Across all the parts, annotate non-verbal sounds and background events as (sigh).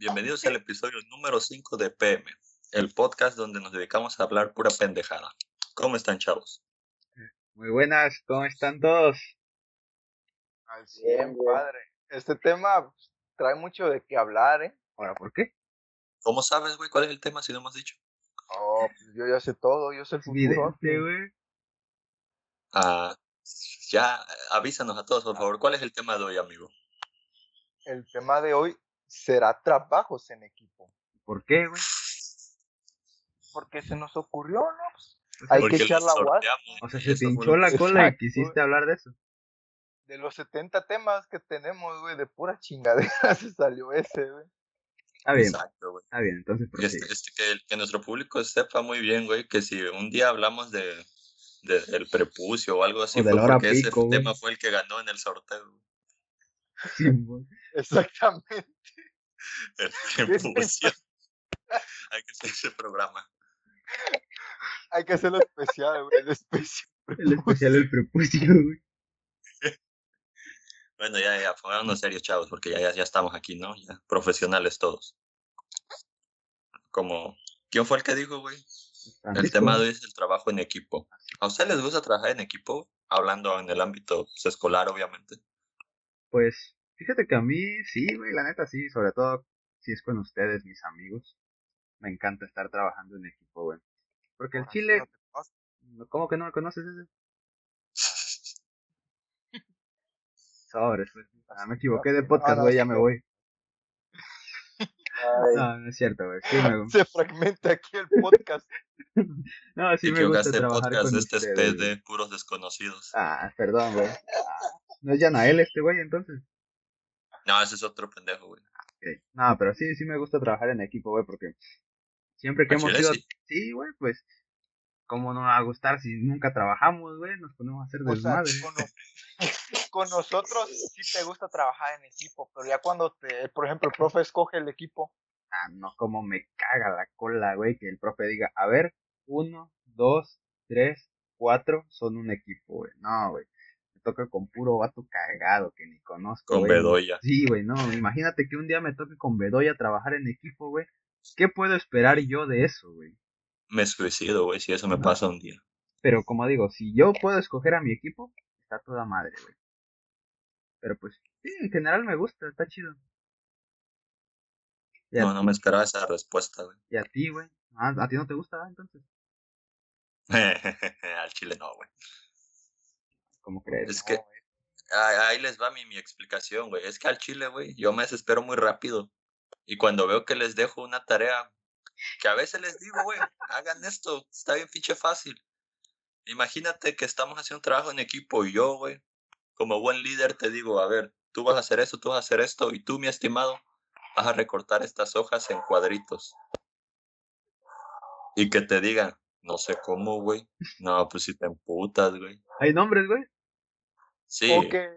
Bienvenidos al episodio número 5 de PM, el podcast donde nos dedicamos a hablar pura pendejada. ¿Cómo están, chavos? Muy buenas, ¿cómo están todos? Al 100, padre. Este tema trae mucho de qué hablar, ¿eh? Ahora, ¿por qué? ¿Cómo sabes, güey, cuál es el tema si no hemos dicho? Oh, pues yo ya sé todo, yo sé el futuro. Güey. Ah, ya, avísanos a todos, por favor, ¿cuál es el tema de hoy, amigo? El tema de hoy será trabajos en equipo. ¿Por qué, güey? Porque se nos ocurrió, ¿no? Pues, hay Porque que echar la guas. sorteamos, O sea, se lo la cola y quisiste hablar de eso. De los 70 temas que tenemos, güey, de pura chingadera (laughs) se salió ese, güey. Está bien, Exacto, güey. está bien, entonces este- este, que, el- que nuestro público sepa muy bien, güey, que si un día hablamos de, de- del prepucio o algo así, O de fue la hora porque ese güey. tema fue el que ganó en el sorteo. Sí, güey. (laughs) Exactamente. (laughs) El (laughs) prepucio. (laughs) Hay que hacer ese programa. Hay que hacerlo especial, güey. El especial. El especial del prepucio, güey. Bueno, ya, ya, pongámonos serios, chavos, porque ya, ya, ya estamos aquí, ¿no? Ya, profesionales todos. Como, ¿quién fue el que dijo, güey? El tema de hoy es el trabajo en equipo. ¿A ustedes les gusta trabajar en equipo? Hablando en el ámbito pues, escolar, obviamente. Pues, fíjate que a mí sí, güey, la neta sí, sobre todo si es con ustedes, mis amigos. Me encanta estar trabajando en equipo, güey. Porque el sí chile, no. ¿cómo que no me conoces ese? (laughs) Sobres, güey. Ah, me equivoqué de podcast, güey, ya me voy. No, no es cierto, güey. Sí me, (laughs) Se fragmenta aquí el podcast. (laughs) no, sí me gusta trabajar podcast, con este es ustedes. PD, puros desconocidos. Ah, perdón, güey. Ah, no es Yanael este güey, entonces. No, ese es otro pendejo, güey. Ok. No, pero sí, sí me gusta trabajar en equipo, güey, porque siempre que Al hemos ido... sí. Sí, güey, pues, ¿cómo no va a gustar si nunca trabajamos, güey? Nos ponemos a hacer desmadre. con, con nosotros sí te gusta trabajar en equipo, pero ya cuando te, por ejemplo, el profe escoge el equipo, Ah, no, como me caga la cola, güey, que el profe diga, a ver, uno, dos, tres, cuatro, son un equipo, güey. No, güey. Toca con puro vato cagado que ni conozco, Con. Bedoya. Sí, güey, no, imagínate que un día me toque con Bedoya trabajar en equipo, güey. ¿Qué puedo esperar yo de eso, güey? Me suicido, güey, si eso me pasa un día. Pero como digo, si yo puedo escoger a mi equipo, está toda madre, güey. Pero pues, sí, en general me gusta, está chido. A, No, no me esperaba esa respuesta, güey. y a ti, güey. Ah, ¿A ti no te gusta, ah, entonces? (laughs) Al chile no, güey. ¿Cómo crees? Es que ahí, ahí les va mi, mi explicación, güey. Es que al chile, güey, yo me desespero muy rápido. Y cuando veo que les dejo una tarea, que a veces les digo, güey, hagan esto, está bien pinche fácil. Imagínate que estamos haciendo un trabajo en equipo y yo, güey, como buen líder te digo, a ver, tú vas a hacer esto, tú vas a hacer esto, y tú, mi estimado, vas a recortar estas hojas en cuadritos. Y que te digan, no sé cómo, güey. No, pues si te emputas, güey. ¿Hay nombres, güey? Sí, o que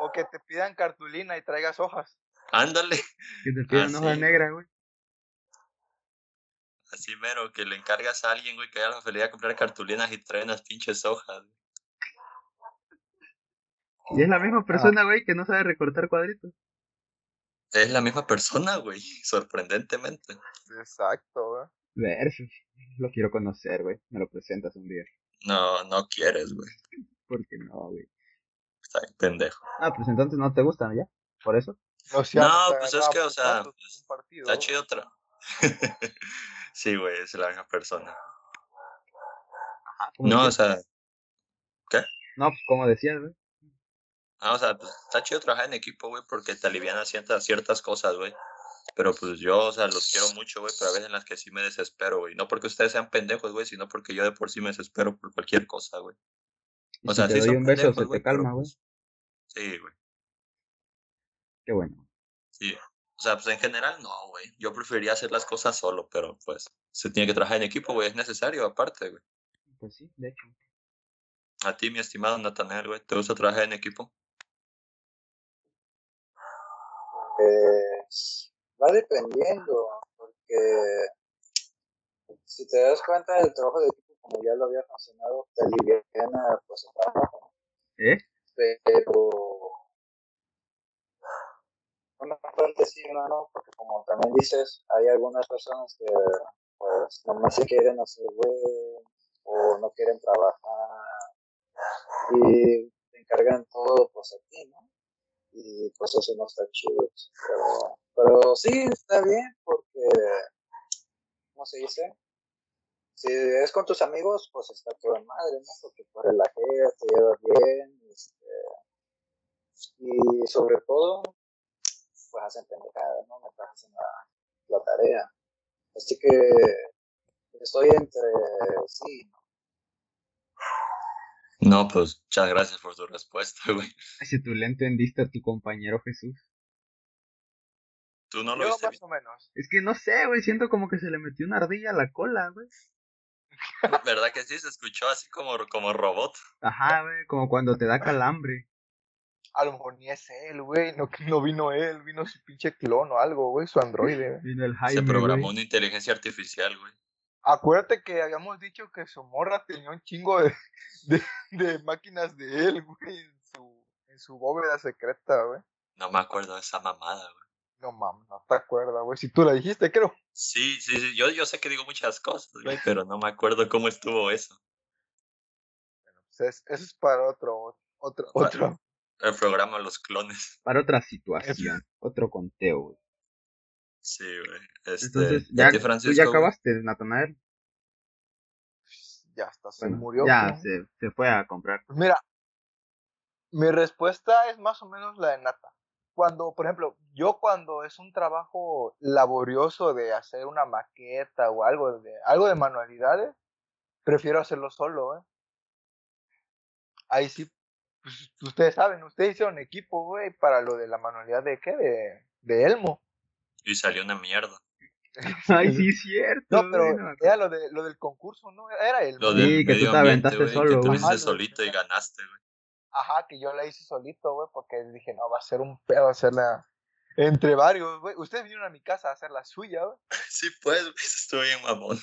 o que te pidan cartulina y traigas hojas. ándale. (laughs) Que te (laughs) piden Ah, hoja sí. negra, güey. Así mero, que le encargas a alguien, güey, que haya la facilidad de comprar cartulinas y trae unas pinches hojas. güey. Y es la misma Ah. persona, güey, que no sabe recortar cuadritos. Es la misma persona, güey, (laughs) sorprendentemente. Exacto, güey. Versus. Lo quiero conocer, güey. Me lo presentas un día. No, no quieres, güey. ¿Por qué no, güey? Está bien pendejo. Ah, pues entonces no te gustan, ¿ya? ¿Por eso? No, sea, No, te pues es que, o sea, pues, partido, Está chido otra. (laughs) sí, güey, es la misma persona. Ajá, ¿cómo No, o sea, No, pues como decías, güey. ah, o sea, pues, está chido trabajar en equipo, güey, porque te alivian ciertas, ciertas cosas, güey. Pero pues yo, o sea, los quiero mucho, güey, pero a veces en las que sí me desespero, güey. No porque ustedes sean pendejos, güey, sino porque yo de por sí me desespero por cualquier cosa, güey. O si sea, te sí doy son un beso, pendejos, se te calma, güey. pues, Sí, güey, Qué bueno. sí. O sea, pues en general no, güey. Yo preferiría hacer las cosas solo, pero pues se tiene que trabajar en equipo, güey, es necesario aparte, güey. Pues sí, de hecho. A ti, mi estimado Nathaniel, güey, ¿te gusta trabajar en equipo? Pues va dependiendo, porque si te das cuenta el trabajo de equipo, como ya lo había mencionado, te aliviana pues el trabajo, ¿Eh? pero una parte sí, una no, porque como también dices, hay algunas personas que pues nomás se quieren hacer güey o no quieren trabajar y te encargan todo pues a ti, ¿no? Y pues eso no está chido. Pero, pero sí, está bien porque, ¿cómo se dice? Si es con tus amigos, pues está toda madre, ¿no? Porque por el te llevas bien, este, y sobre todo, pues hacen pendejadas, ¿no? Me hacen la, la tarea. Así que estoy entre sí. No, pues muchas gracias por tu respuesta, (laughs) güey. Si tú le entendiste a tu compañero Jesús. Tú no lo Yo viste. más o menos. Es que no sé, güey, siento como que se le metió una ardilla a la cola, güey. ¿Verdad que sí? Se escuchó así como, como robot. Ajá, güey, como cuando te da calambre. A lo mejor ni es él, güey. No, no vino él, vino su pinche clon o algo, güey, su androide. güey. Vino el Se Jaime, programó güey. una inteligencia artificial, güey. Acuérdate que habíamos dicho que su morra tenía un chingo de, (laughs) de, de máquinas de él, güey, en su, en su bóveda secreta, güey. No me acuerdo de esa mamada, güey. No mames, no te acuerdas, güey. Si tú la dijiste, creo. Sí, sí, sí. Yo, yo sé que digo muchas cosas, güey, pero no me acuerdo cómo estuvo eso. Pues es- eso es para otro, otro, Para- otro. El programa Los Clones. Para otra situación, otro conteo, güey. Sí, güey. Este, Entonces, ¿y a ya, ti, tú Francisco, ya acabaste, Natanael. Ya hasta se Bueno, murió. ya se, se fue a comprar. Pues mira, mi respuesta es más o menos la de Nata. Cuando, por ejemplo, yo cuando es un trabajo laborioso de hacer una maqueta o algo de, algo de manualidades, prefiero hacerlo solo, ¿eh? Ahí sí, pues, ustedes saben, ustedes hicieron equipo, güey, para lo de la manualidad de qué, de, de Elmo. Y salió una mierda. (laughs) Ay, sí, es cierto. No, pero era lo, de, lo del concurso, ¿no? Era Elmo. Lo Sí, del que tú te aventaste solo, Que tú hiciste solito y ganaste, güey. Ajá, que yo la hice solito, güey, porque dije, no, va a ser un pedo hacerla entre varios, güey. Ustedes vinieron a mi casa a hacer la suya, güey. (laughs) Sí, pues, güey. Eso estuvo bien mamón.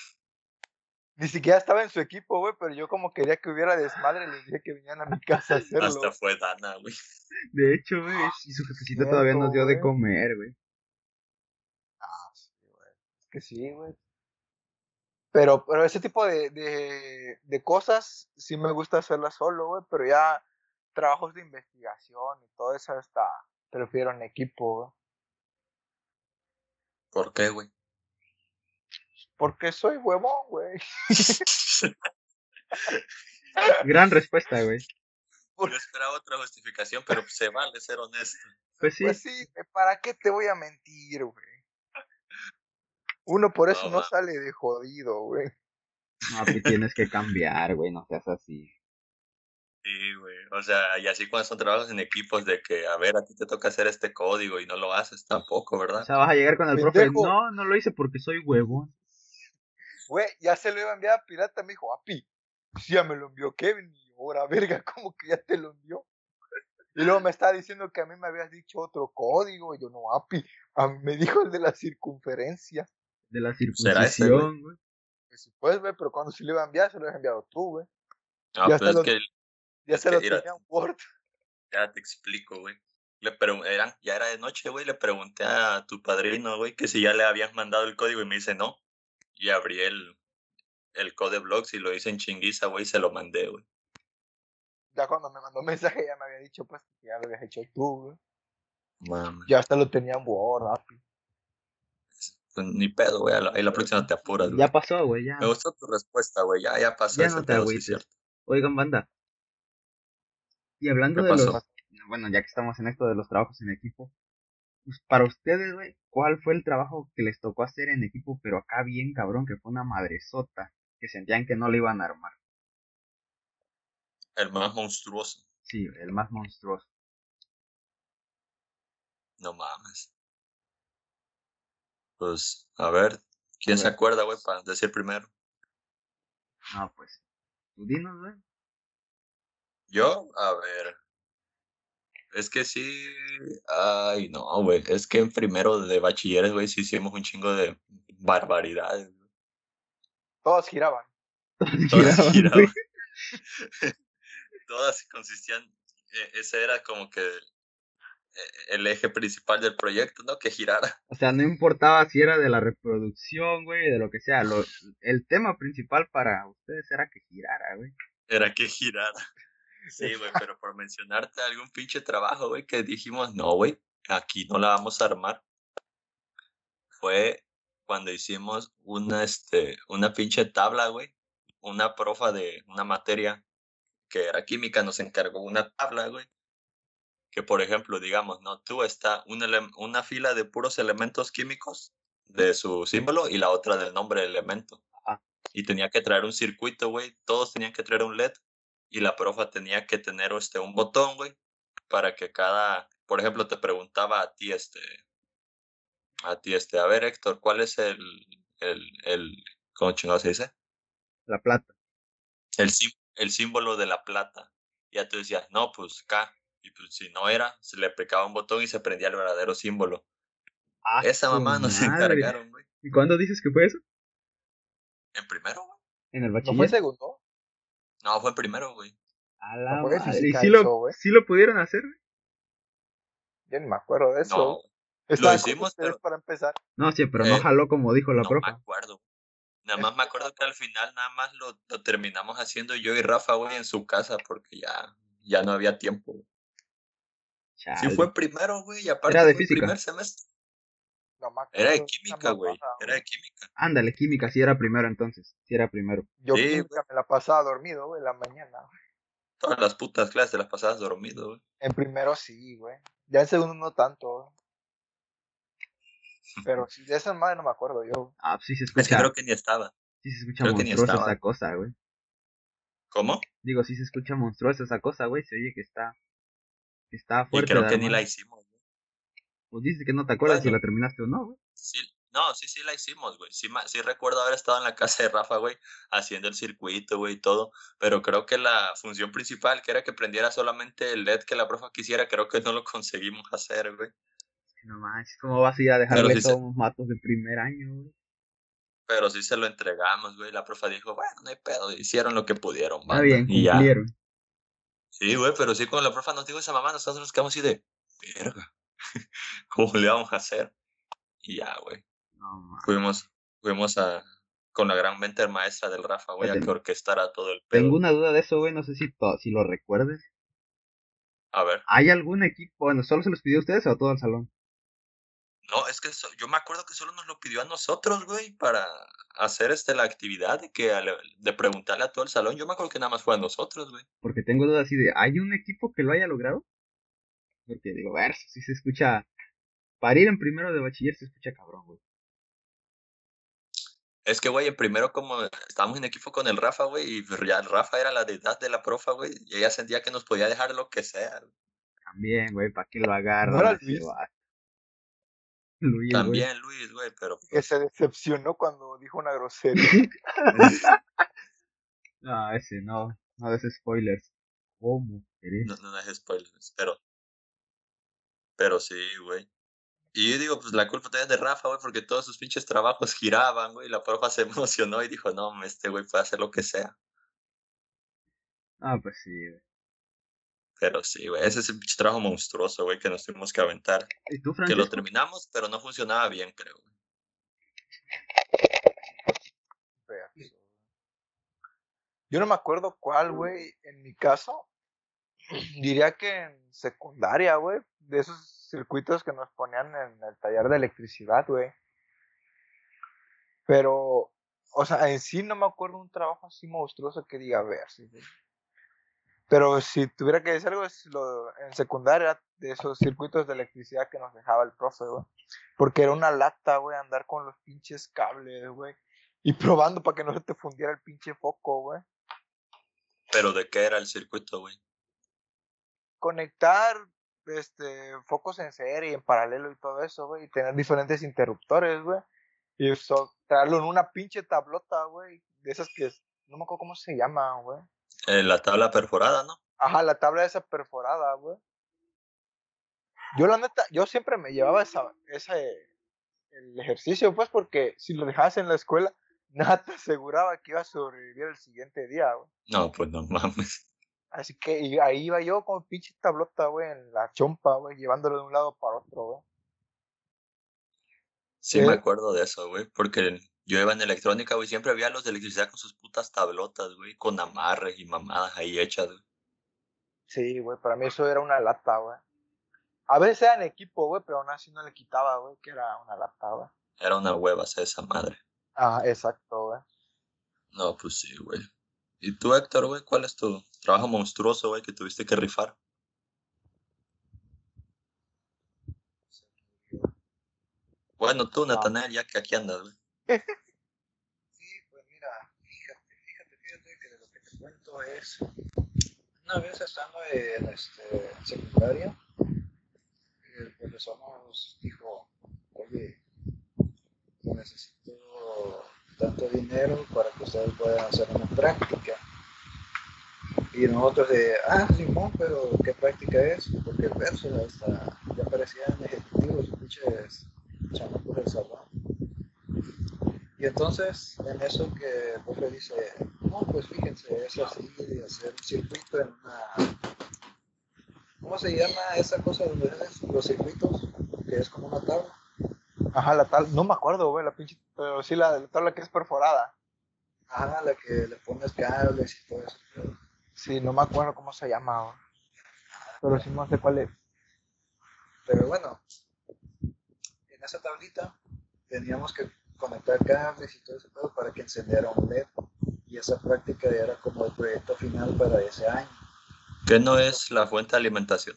Ni siquiera estaba en su equipo, güey, pero yo como quería que hubiera desmadre, les dije que vinieran a mi casa a (laughs) hacerlo. Hasta fue Dana, güey. De hecho, güey, y su jefecita todavía nos dio de comer, güey. Ah, sí, güey. Es que sí, güey. Pero, pero ese tipo de, de, de cosas sí me gusta hacerlas solo, güey, pero ya trabajos de investigación y todo eso está, prefiero en equipo, güey. ¿Por qué, güey? Porque soy huevón, güey. (laughs) Gran respuesta, güey. Yo esperaba otra justificación, pero se vale ser honesto. Pues sí, Pues sí, ¿para qué te voy a mentir, güey? Uno por eso No, sale de jodido, güey. no, pues tienes que cambiar, güey, no seas así. Sí, güey. O sea, y así cuando son trabajos en equipos de que, a ver, a ti te toca hacer este código y no lo haces tampoco, O ¿verdad? sea, vas a llegar con el profe, no, no lo hice porque soy huevón. Güey, ya se lo iba a enviar a Pirata, me dijo, api, pues ya me lo envió Kevin. Y ahora, verga, ¿cómo que ya te lo envió? Y luego me estaba diciendo que a mí me habías dicho otro código. Y yo, no, api, a mí me dijo el de la circunferencia. De la ¿Será ese, circuncisión, güey. Pues sí, pues, güey, pero cuando se lo iba a enviar, se lo habías enviado tú, güey. No, ya pues se es lo- que Ya Es se que, lo mira, tenía en Word. (laughs) ya te explico, güey. Le eran, ya era de noche, güey. Le pregunté a tu padrino, güey, que si ya le habías mandado el código y me dice no. Y abrí el, el code blocks y lo hice en chinguiza, güey, y se lo mandé, güey. Ya cuando me mandó mensaje ya me había dicho, pues, que ya lo habías hecho tú, güey. Ya hasta lo tenía en Word, api. Pues, ni pedo, güey. Ahí la próxima te apuras, güey. Ya pasó, güey, ya. Me gustó tu respuesta, güey. Ya, ya pasó Ya ese no te pedo, sí, cierto. Oigan, banda. Y hablando ¿Qué de pasó? los... Bueno, ya que estamos en esto de los trabajos en equipo. Pues para ustedes, güey, ¿cuál fue el trabajo que les tocó hacer en equipo, pero acá bien cabrón, que fue una madresota, que sentían que no le iban a armar? El más monstruoso. Sí, el más monstruoso. No mames. Pues, a ver. ¿Quién se ver. acuerda, güey, para decir primero? No, pues. Tú dinos, güey. Yo, a ver. Es que sí. Ay, no, güey. Es que en primero de bachilleres, güey, sí hicimos un chingo de barbaridades. Todos giraban. Todas Giraban. Todas (laughs) consistían. eh, ese era como que el eje principal del proyecto, ¿no? Que girara. (laughs) O sea, no importaba si era de la reproducción, güey, de lo que sea. Lo, el tema principal para ustedes era que girara, güey. Era que girara. (laughs) Sí, güey, pero por mencionarte algún pinche trabajo, güey, que dijimos, no, güey, aquí no la vamos a armar. Fue cuando hicimos una, este, una pinche tabla, güey. Una profa de una materia que era química nos encargó una tabla, güey. Que por ejemplo, digamos, ¿no? Tú está una, una fila de puros elementos químicos de su símbolo y la otra del nombre del elemento. Y tenía que traer un circuito, güey. Todos tenían que traer un LED y la profa tenía que tener este, un botón, güey, para que cada, por ejemplo, te preguntaba a ti, este, a ti, este, a ver, Héctor, ¿cuál es el, el, el, ¿cómo chingado se dice? La plata. El, el símbolo de la plata. Y ya tú decías, no, pues K. Y pues si no era, se le aplicaba un botón y se prendía el verdadero símbolo. Ah, Esa mamá nos (laughs) encargaron, güey. ¿Y cuándo dices que fue eso? En primero, güey. En el ¿No bachiller. fue segundo? No, fue en primero, güey. A la ¿Por qué sí madre. ¿Y sí lo, eso, güey? sí lo pudieron hacer? güey? Yo ni me acuerdo de eso. No, con hicimos, pero- para empezar. No, sí, pero no Eh, jaló como dijo la no profa. me acuerdo. Nada más me acuerdo que al final nada más lo, lo terminamos haciendo yo y Rafa, güey, en su casa porque ya, ya no había tiempo. Sí Chale. fue primero, güey, y aparte Era de física. primer semestre. No me Era de acuerdo, química, güey. Era de química. Ándale, química, sí era primero entonces. Sí era primero. Yo Sí, química me la pasaba dormido, güey, en la mañana. Todas las putas clases las pasadas dormido, güey. En primero sí, güey. Ya en segundo no tanto, güey. Pero sí, de esa madre no me acuerdo yo. Ah, pues sí se Es que escucha. creo que ni estaba. Sí se escucha creo monstruosa esa cosa, güey. ¿Cómo? Digo, sí se escucha monstruosa esa cosa, güey. Se oye que está. Está Y fuerte. creo de que ni la hicimos, güey. Pues dices que no te acuerdas si la terminaste o no, güey. Sí, no, sí, sí la hicimos, güey. Sí, sí recuerdo haber estado en la casa de Rafa, güey, haciendo el circuito, güey, y todo. Pero creo que la función principal, que era que prendiera solamente el LED que la profa quisiera, creo que no lo conseguimos hacer, güey. No manches, ¿cómo vas a ir a dejarle sí todos los matos de primer año, güey? Pero sí se lo entregamos, güey. La profa dijo, bueno, no hay pedo. Hicieron lo que pudieron, Está bien, y ya. Sí, güey, pero sí, cuando la profa nos dijo esa mamá, nosotros nos quedamos así de, verga, (laughs) ¿cómo le vamos a hacer? Y ya, güey. No. Fuimos, fuimos a, con la gran mente maestra del Rafa, güey, a que orquestara todo el pedo. Tengo una duda de eso, güey. No sé si, si lo recuerdes. A ver. ¿Hay algún equipo? Bueno, ¿solo se los pidió a ustedes o a todo el salón? No, es que so- yo me acuerdo que solo nos lo pidió a nosotros, güey, para hacer este la actividad de que de preguntarle a todo el salón. Yo me acuerdo que nada más fue a nosotros, güey. Porque tengo dudas así de, ¿hay un equipo que lo haya logrado? Porque digo, a ver, si se escucha. Para ir en primero de bachiller se escucha cabrón, güey. Es que, güey, en primero como estábamos en equipo con el Rafa, güey, y ya el Rafa era la deidad de la profa, güey, y ella sentía que nos podía dejar lo que sea. También, güey, ¿para qué lo ese Luis? También Luis, güey, pero Que se decepcionó cuando dijo una grosería. No, (laughs) ese no. No des spoilers. No, no es spoilers, pero, pero sí, güey. Y yo digo, pues la culpa también es de Rafa, güey, porque todos sus pinches trabajos (laughs) giraban, güey, y la profa se (laughs) emocionó y dijo, no, este güey puede hacer lo que sea. Ah, pues sí, güey. Pero sí, güey, ese es el trabajo monstruoso, güey, que nos tuvimos que aventar. ¿Y tú, Que lo terminamos, pero no funcionaba bien, creo. Yo no me acuerdo cuál, güey, en mi caso. (clears throat) Diría que en secundaria, güey. De esos circuitos que nos ponían en el taller de electricidad, güey. Pero, o sea, en sí no me acuerdo un trabajo así monstruoso que diga, a ver, sí, güey. Pero si tuviera que decir algo, es lo, en secundaria, de esos circuitos de electricidad que nos dejaba el profe, güey. Porque era una lata, güey, andar con los pinches cables, güey. Y (laughs) probando para que no se te fundiera el pinche foco, güey. Pero ¿de qué era el circuito, güey? Conectar este, focos en serie, en paralelo y todo eso, güey. Y tener diferentes interruptores, güey. Y eso, traerlo en una pinche tablota, güey. De esas que no me acuerdo cómo se llama, güey. Eh, la tabla perforada, ¿no? Ajá, la tabla esa perforada, güey. Yo la neta, yo siempre me llevaba esa, ese, el ejercicio, pues, porque si lo dejabas en la escuela, (laughs) nada te aseguraba que iba a sobrevivir el siguiente día, güey. No, pues no mames. Así que y ahí iba yo con pinche tablota, güey, en la chompa, güey, llevándolo de un lado para otro, güey. Sí, me acuerdo de eso, güey, porque yo iba en electrónica, güey, siempre había los de electricidad con sus putas tablotas, güey, con amarres y mamadas ahí hechas, güey. Sí, güey, para mí eso era una lata, güey. A veces era en equipo, güey, pero aún así no le quitaba, güey, que era una lata, güey. Era una hueva esa madre. Ah, exacto, güey. No, pues sí, güey. ¿Y tú, Héctor, güey, cuál es tu trabajo monstruoso, güey, que tuviste que rifar? Bueno, tú, Natanael, ya que aquí andas, güey. Sí, pues mira, fíjate, fíjate, fíjate que de lo que te cuento es, una vez estando en este, secundaria, el profesor nos dijo, oye, necesito tanto dinero para que ustedes puedan hacer una práctica. Y nosotros de, ah, Simón, pero ¿qué práctica es? Porque el verso ya, está, ya parecían ejecutivos, pinches chamacos del salón. Y entonces, en eso que el profe dice, no, pues fíjense, es así de hacer un circuito en una... ¿Cómo se llama esa cosa donde haces los circuitos? Que es como una tabla. Ajá, la tal, no me acuerdo, güey, la pinche, pero sí la, la tabla que es perforada. Ajá, la que le pones cables y todo eso. Sí, no me acuerdo cómo se llama, güey. Pero sí no sé cuál es. Pero bueno, en esa tablita teníamos que conectar cables y todo pedo para que encendiera un LED. Y esa práctica era como el proyecto final para ese año. ¿Qué no es la fuente de alimentación?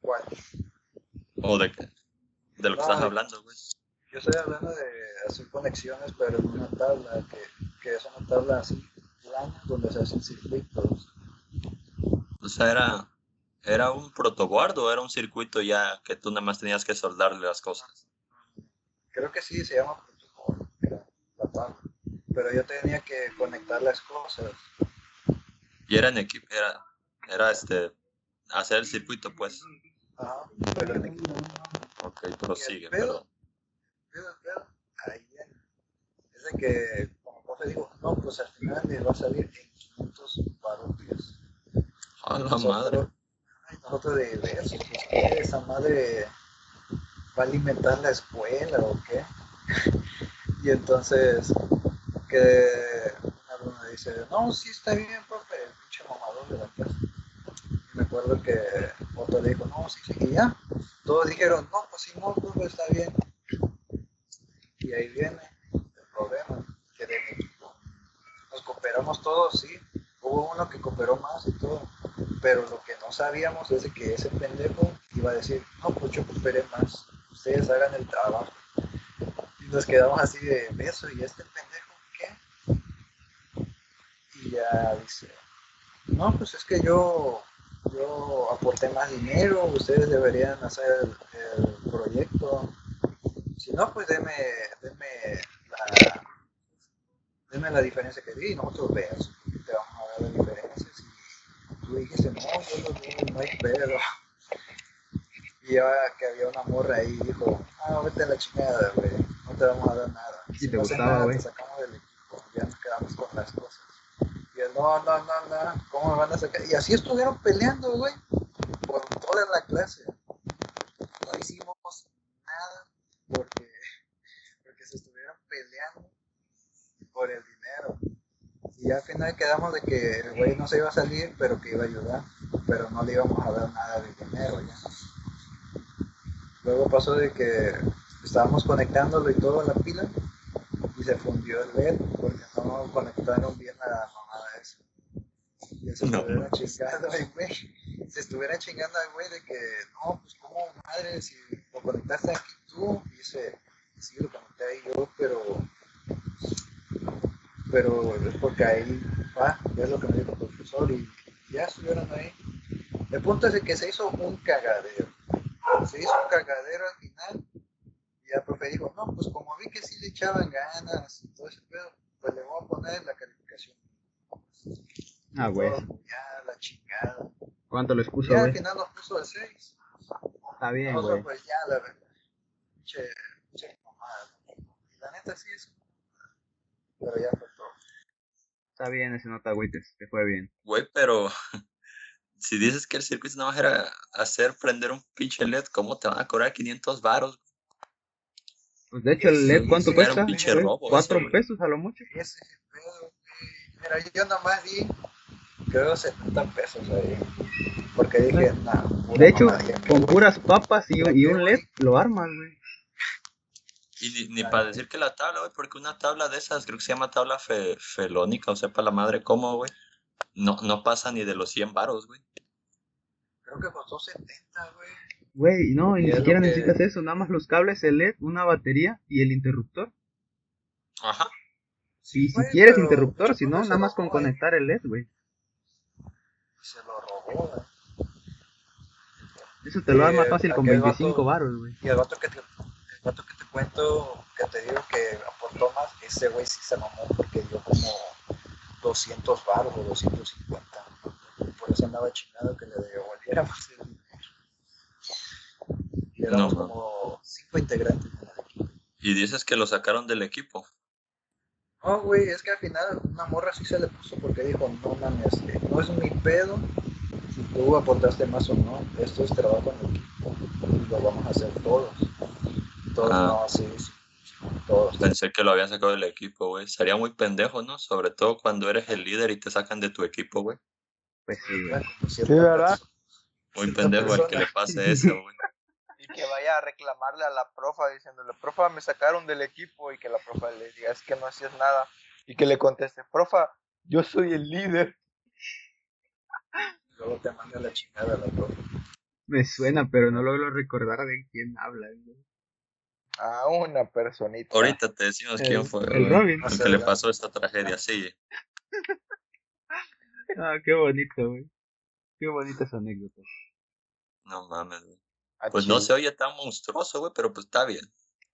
¿Cuál? ¿O de qué? De lo que estás hablando, güey. Yo estoy hablando de hacer conexiones, pero en una tabla, que, que es una tabla así, plana, donde se hacen circuitos. O sea, era, era un protoboard o era un circuito ya que tú nada más tenías que soldarle las cosas. Creo que sí, se llama protocolo, la tabla. Pero yo tenía que conectar las cosas. Y era en equipo, era, era este, hacer el circuito, pues. Ajá, pero en equipo. Ok, prosigue, pedo? pero Pero, pero, ahí. Es de que, como profe digo, no, pues al final me va a salir en 500 barotios. a la madre. Ay, nosotros de ver, pues, esa madre va a alimentar la escuela o qué. (laughs) y entonces, que una alumna dice, no, sí está bien, profe, el pinche mamador de la clase. Y me acuerdo que otro dijo, no, sí, sí, ya. Todos dijeron, no, pues sí, no, profe, está bien. Y ahí viene el problema, que del equipo nos cooperamos todos, sí. Hubo uno que cooperó más y todo, pero lo que no sabíamos es que ese pendejo iba a decir, no, pues yo cooperé más, ustedes hagan el trabajo. Y nos quedamos así de beso, ¿y este pendejo qué? Y ya dice, no, pues es que yo, yo aporté más dinero, ustedes deberían hacer el, proyecto. Si no, pues deme, deme la, deme la diferencia que di y nosotros que te vamos a dar las diferencias. Y tú dijiste, no, yo vi, no hay pedo. Y que había una morra ahí, dijo, ah, vete a la chingada, güey, no te vamos a dar nada. ¿Y Si te no gustaba, güey? Te sacamos del equipo, ya nos quedamos con las cosas. Y él, no, no, no, no, ¿cómo me van a sacar? Y así estuvieron peleando, güey, por toda la clase. No hicimos nada porque, porque se estuvieron peleando por el dinero. Y al final quedamos de que el güey no se iba a salir, pero que iba a ayudar, pero no le íbamos a dar nada de dinero ya. Luego pasó de que estábamos conectándolo y todo a la pila y se fundió el LED porque no conectaron bien la mamada esa. Y se No estuvieron chingando al güey. Se estuvieran chingando al güey de que, no, pues como madre, si lo conectaste aquí tú, y dice, sí, lo conecté ahí yo, pero pero es porque ahí va, ya es lo que me dijo el profesor y ya estuvieron ahí. El punto es de que se hizo un cagadero. Se hizo un cagadero al final y el profe dijo, no, pues como vi que sí le echaban ganas y todo ese pedo, pues le voy a poner la calificación. Ah, güey. Ya, la chingada. ¿Cuánto les puso, Ya al güey? final nos puso el 6. Está bien, güey. pues ya, la verdad. Che, che, mamada. Y la neta sí es. Pero ya fue todo. Está bien, ese no te agüites, te fue bien. Güey, pero (laughs) si dices que el circuito nada más era hacer prender un pinche LED, ¿cómo te van a cobrar 500 varos? Pues de hecho, el LED, ¿cuánto cuesta? robo Cuatro pesos a lo mucho. Ese es el pedo, güey. Mira, yo nomás di, creo, 70 pesos ahí. Porque dije, pura De hecho, mamadilla con voy". puras papas y, y un LED lo armas, güey. Y ni, ni para decir que la tabla, güey, porque una tabla de esas, creo que se llama tabla fe- felónica, o sepa la madre cómo, güey. No, no pasa ni de los 100 varos, güey. Creo que costó 70, güey. Güey, no, ni siquiera que- necesitas eso, nada más los cables, el LED, una batería y el interruptor. Ajá. Y si Güey, quieres interruptor, si no, nada más con robó, conectar el LED, güey. Se lo robó, güey. Eso te lo Eh, arma fácil con aquel 25 vato- varos, güey. Y el vato que te, el vato que te cuento, que te digo que aportó más, ese güey sí se mamó porque dio como 200 baros o 250. Por eso andaba chingado que le devolviéramos (laughs) el dinero. Y éramos No, como cinco integrantes en el equipo. Y dices que lo sacaron del equipo. No, güey, es que al final una morra sí se le puso porque dijo, no mames, eh, no es mi pedo si tú aportaste más o no, esto es trabajo en equipo y lo vamos a hacer todos. Todos, Ah. no, sí, sí, todos. Pensé que lo habían sacado del equipo, güey. Sería muy pendejo, ¿no? Sobre todo cuando eres el líder y te sacan de tu equipo, güey. Pues sí, güey. ¿verdad? persona- Muy pendejo al que le pase (laughs) eso, güey. Y que vaya a reclamarle a la profa diciéndole, profa, me sacaron del equipo y que la profa le diga, es que no hacías nada. Y que le conteste, profa, yo soy el líder. Luego te manda la chingada la profe. Me suena, pero no logro recordar de quién habla, güey. A una personita. Ahorita te decimos quién El- fue, el güey, Robin. al que le pasó esta tragedia, sí. (laughs) Ah, qué bonito, güey. Qué bonitas anécdotas. No mames, güey. A Pues no se oye tan monstruoso, güey, pero pues está bien.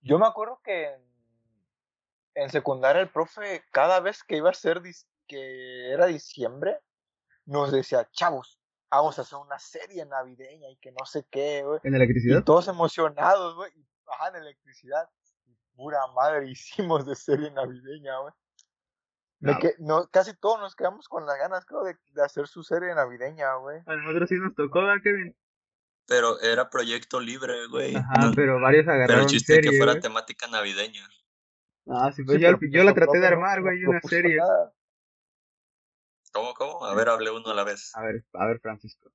Yo me acuerdo que en, en secundaria el profe, cada vez que iba a ser dis- que era diciembre, nos decía, chavos, vamos a hacer una serie navideña y que no sé qué, güey. ¿En Y electricidad? todos emocionados, güey. y Bajan electricidad. Pura madre (laughs) hicimos de serie navideña, güey. Que- no, casi todos nos quedamos con las ganas, creo, de, de hacer su serie navideña, güey. A nosotros sí nos tocó, ¿verdad, Kevin? Pero era proyecto libre, güey. Ajá, No- pero varios pero agarraron el chiste serie, que fuera temática navideña. Ah, sí, pues Sí, yo, pero yo pues la traté de armar, no güey, una serie. nada. ¿Cómo, cómo? A ver, hable uno a la vez. A ver, a ver, Francisco.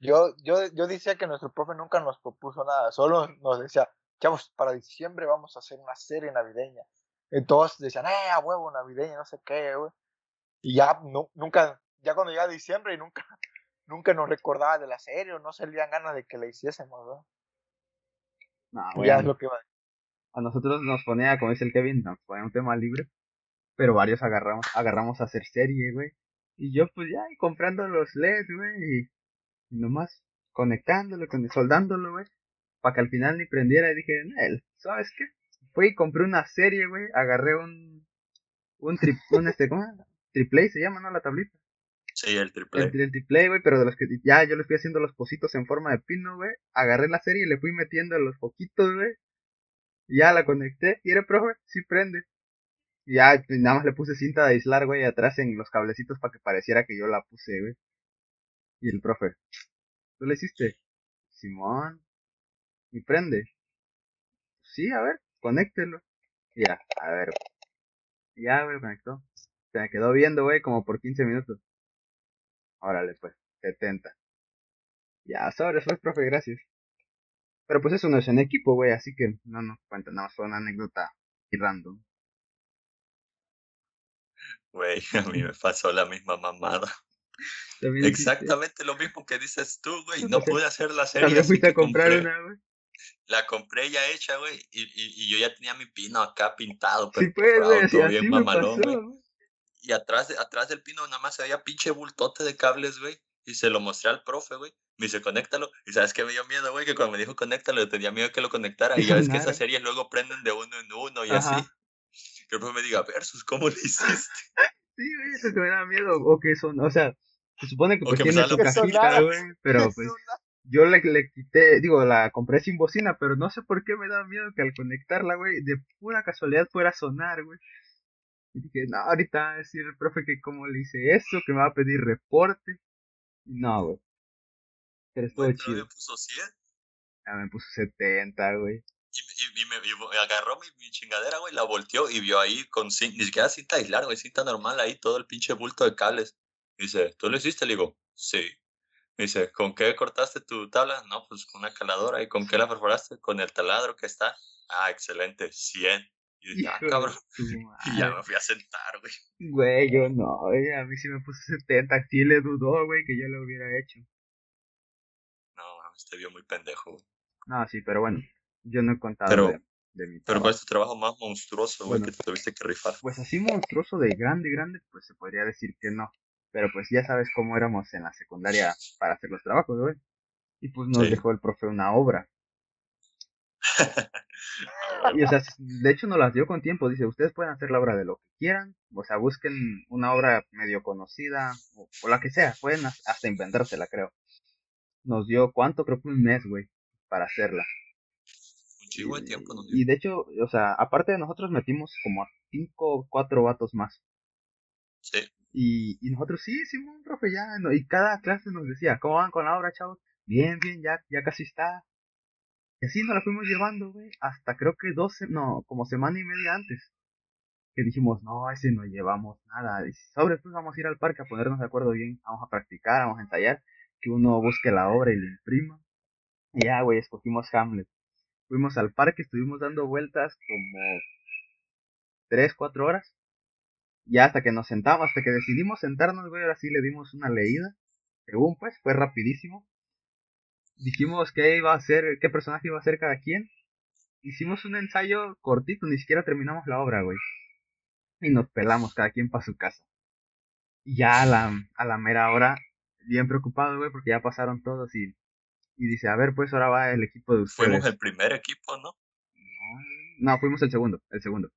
Yo, yo, yo decía que nuestro profe nunca nos propuso nada, solo nos decía, chavos, para diciembre vamos a hacer una serie navideña. Y todos decían, eh, a huevo, navideña, no sé qué, güey. Y ya, nu- nunca, ya cuando llega diciembre y nunca, (laughs) nunca nos recordaba de la serie o no salían ganas de que la hiciésemos, ¿no? No, güey, ya a, es lo que va. a nosotros nos ponía, como dice el Kevin, nos ponía un tema libre. Pero varios agarramos, agarramos a hacer serie, güey. Y yo, pues ya, y comprando los LEDs, güey. Y nomás conectándolo, con, soldándolo, güey. Para que al final ni prendiera. Y dije, Nel, ¿sabes qué? Fui y compré una serie, güey. Agarré un. Un, tri, (laughs) un este, ¿cómo? Triple se llama, ¿no? La tablita. Sí, el triple. El, el triple, güey, pero de los que ya yo le fui haciendo los pocitos en forma de pino, güey. Agarré la serie y le fui metiendo los poquitos, güey. Y ya la conecté. Y era, profe, sí prende. Y ya nada más le puse cinta de aislar, güey, atrás en los cablecitos para que pareciera que yo la puse, güey. Y el profe, ¿tú le hiciste? Simón. ¿Y prende? Sí, a ver, conéctelo. Ya, a ver. Ya, güey, conectó. Se me quedó viendo, güey, como por 15 minutos. Órale, pues, 70. Ya, sobres, pues, profe, gracias. Pero pues eso no es en equipo, güey, así que no nos cuenta, nada más fue una anécdota y random. Güey, (laughs) a mí me pasó la misma mamada. (laughs) También Exactamente lo mismo que dices tú, güey. No, (laughs) pude hacer la serie. También fuiste a comprar compré- una, güey. La compré ya hecha, güey. Y, y, y yo ya tenía mi pino acá pintado. Sí, pues, todo bien mamalón, pasó, güey. Y atrás, de, atrás del pino nada más se veía pinche bultote de cables, güey. Y se lo mostré al profe, güey. Me dice, conéctalo. Y sabes que me dio miedo, güey, que cuando me dijo conéctalo, yo tenía miedo que lo conectara. Y ya (laughs) ves que esas series luego prenden de uno en uno y Ajá. así. Que el profe me diga, Versus, ¿cómo lo hiciste? Sí, güey, eso que me da miedo. O que son, o sea, se supone que pues tiene su cajita, güey. Pero Es (laughs) pues yo le, le quité, digo, la compré sin bocina, pero no sé por qué me da miedo que al conectarla, güey, de pura casualidad fuera a sonar, güey. Y dije, no, ahorita va a decir el profe que cómo le hice eso, que me va a pedir reporte. No, güey. Pero estuvo pero chido. me puso 100 Ya me puso 70, güey. y, y, y me, y me agarró mi, mi chingadera, güey, la volteó y vio ahí con cin- ni siquiera cinta aislar, güey, cinta normal ahí, todo el pinche bulto de cables. Dice, ¿tú lo hiciste? Le digo, sí. Dice, ¿con qué cortaste tu tabla? No, pues con una caladora. ¿Y con qué la (laughs) perforaste? Con el taladro que está. Ah, excelente, 100. Y dije, ah, cabrón. (laughs) Y ya me fui a sentar, güey. Güey, yo no, güey, a mí sí me puso 70. Sí le dudó, güey, que yo lo hubiera hecho. No, mames, te vio muy pendejo, güey. No, sí, pero bueno, yo no he contado Pero- de, de mi Pero trabajo. ¿cuál es tu trabajo más monstruoso, güey, Bueno. que te tuviste que rifar? Pues así monstruoso de grande, grande, pues se podría decir que no. Pero pues ya sabes cómo éramos en la secundaria para hacer los trabajos, güey. Y pues nos Sí. dejó el profe una obra. (laughs) Y o sea, de hecho nos las dio con tiempo. Dice, ustedes pueden hacer la obra de lo que quieran. O sea, busquen una obra medio conocida o, o la que sea. Pueden has- hasta inventársela, creo. Nos dio, ¿cuánto? Creo que un mes, güey, para hacerla. De tiempo nos dio. Y de hecho, o sea, aparte de nosotros metimos como a cinco o cuatro vatos más. Sí. Y, nosotros, sí, un profe, ya. no, y cada clase nos decía, ¿cómo van con la obra, chavos? Bien, bien, ya, ya casi está. Y así nos la fuimos llevando, güey, hasta creo que dos, se- no, como semana y media antes. Que dijimos, no, ese no llevamos nada. Y sobre, pues vamos a ir al parque a ponernos de acuerdo bien, vamos a practicar, vamos a ensayar, que uno busque la obra y la imprima. Y ya, güey, escogimos Hamlet. Fuimos al parque, estuvimos dando vueltas como tres, cuatro horas. Ya hasta que nos sentamos, hasta que decidimos sentarnos, güey, ahora sí le dimos una leída. Según pues, fue rapidísimo. Dijimos qué iba a ser, qué personaje iba a ser cada quien. Hicimos un ensayo cortito, ni siquiera terminamos la obra, güey. Y nos pelamos cada quien para su casa. Y ya a la, a la mera hora, bien preocupado, güey, porque ya pasaron todos y, y dice, a ver, pues ahora va el equipo de ustedes. Fuimos el primer equipo, ¿no? No, fuimos el segundo, el segundo.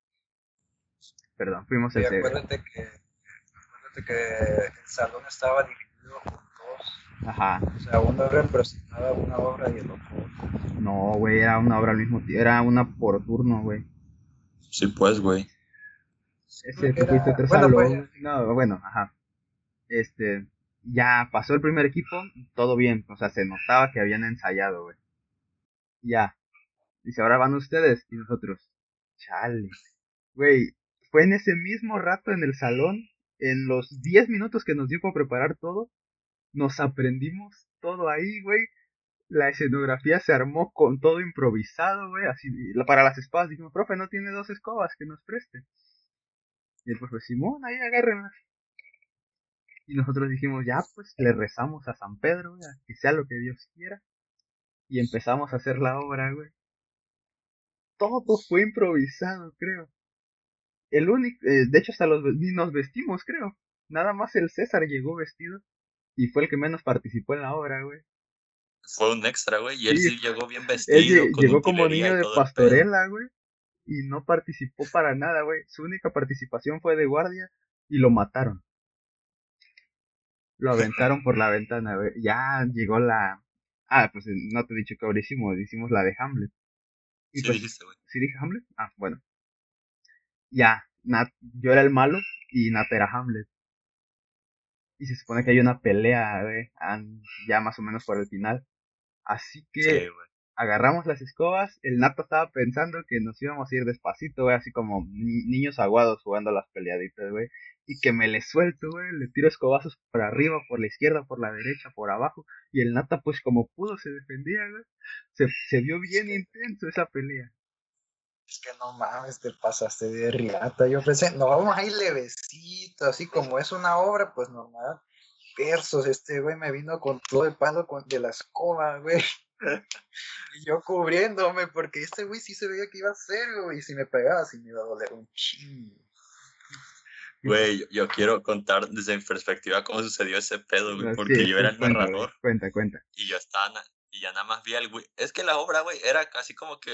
Perdón, fuimos el Y segundo. acuérdate que, acuérdate que el salón estaba dividido con dos. Ajá. O sea, uno representaba una obra y el otro otra. No, güey, era una obra al mismo tiempo. Era una por turno, güey. Sí, pues, güey. Ese tú fuiste otro bueno, pues, salón. No, bueno, ajá. Este, ya pasó el primer equipo, todo bien. O sea, se notaba que habían ensayado, güey. Ya. Dice, ahora van ustedes y nosotros. Chale. Güey, fue en ese mismo rato en el salón, en los 10 minutos que nos dio para preparar todo, nos aprendimos todo ahí, güey. La escenografía se armó con todo improvisado, güey. Así, para las espadas dijimos, profe, no tiene dos escobas que nos preste. Y el profe, Simón, ahí agárrenlas. Y nosotros dijimos, ya, pues le rezamos a San Pedro, güey, a que sea lo que Dios quiera. Y empezamos a hacer la obra, güey. Todo fue improvisado, creo. El único, eh, de hecho hasta los ni nos vestimos, creo. Nada más el César llegó vestido y fue el que menos participó en la obra, güey. Fue un extra, güey. Y él Sí. sí llegó bien (laughs) vestido. con llegó como niño de pastorela, güey. Y no participó para nada, güey. Su única participación fue de guardia y lo mataron. Lo aventaron por la ventana, güey. Ya llegó la... Ah, pues no te he dicho que ahora hicimos, hicimos la de Hamlet. Y Sí, pues, dijiste, güey. ¿Sí dije Hamlet? Ah, bueno. Ya, Nat, yo era el malo y Nat era Hamlet. Y se supone que hay una pelea, güey, an- ya más o menos por el final. Así que Sí, agarramos las escobas, el Nato estaba pensando que nos íbamos a ir despacito, güey, así como ni- niños aguados jugando las peleaditas, güey. Y que me le suelto, güey, le tiro escobazos por arriba, por la izquierda, por la derecha, por abajo. Y el Nata, pues como pudo, se defendía, güey. Se, se vio bien intenso esa pelea. Es que no mames, te pasaste de riata. Yo pensé, no, vamos a ir levecito, así como es una obra, pues normal. Versos, este güey me vino con todo el palo con- de la escoba, güey. (laughs) Y yo cubriéndome, porque este güey sí se veía que iba a ser, güey. Y si me pegaba, sí me iba a doler un chingo. Güey, yo, yo quiero contar desde mi perspectiva cómo sucedió ese pedo, güey. Porque sí, yo era el cuenta, güey, narrador Cuenta, cuenta. y yo estaba, y ya nada más vi al güey. Es que la obra, güey, era casi como que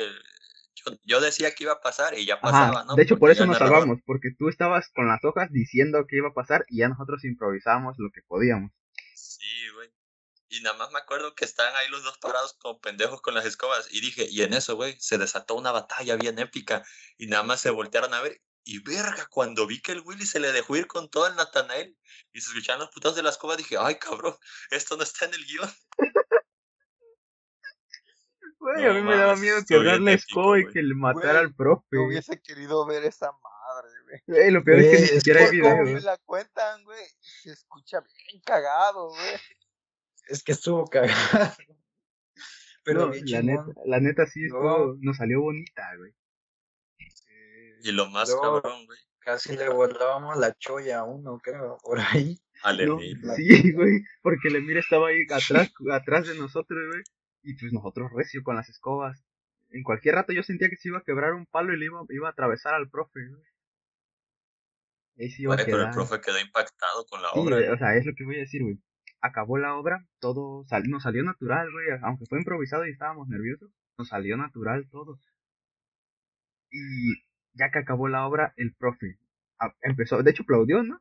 yo, yo decía que iba a pasar y ya Ajá, pasaba, ¿no? de hecho Porque por eso nos narrador- salvamos, porque tú estabas con las hojas diciendo que iba a pasar y ya nosotros improvisábamos lo que podíamos. Sí, güey. Y nada más me acuerdo que estaban ahí los dos parados como pendejos con las escobas. Y dije, y en eso, güey, se desató una batalla bien épica. Y nada más se voltearon a ver. Y verga, cuando vi que el Willy se le dejó ir con todo el Natanael y se escuchaban los putos de la escoba, dije, ay cabrón, esto no está en el guion. Güey, No a mí me daba miedo bien la escoba y que le matara al profe. Yo hubiese querido ver esa madre, güey. Güey, lo peor es que ni es siquiera hay video. güey. me la cuentan, güey, se escucha bien cagado, güey. Es que estuvo cagado. (laughs) Pero No, la neta, la neta sí estuvo, nos salió bonita, güey. Y lo más Luego- cabrón, güey, Casi le volábamos la cholla a uno, creo, (laughs) por ahí. al No, Emil. sí, güey, porque el Emir estaba ahí atrás, atrás de nosotros, güey. Y pues nosotros recio con las escobas. En cualquier rato yo sentía que se iba a quebrar un palo y le iba, iba a atravesar al profe. Ahí sí iba a Güey, pero el profe quedó impactado con la Sí, obra. güey, o sea, es lo que voy a decir, güey. Acabó la obra, todo sal- nos salió natural, güey. Aunque fue improvisado y estábamos nerviosos, nos salió natural todo. Y ya que acabó la obra, el profe a- empezó, de hecho aplaudió, ¿no?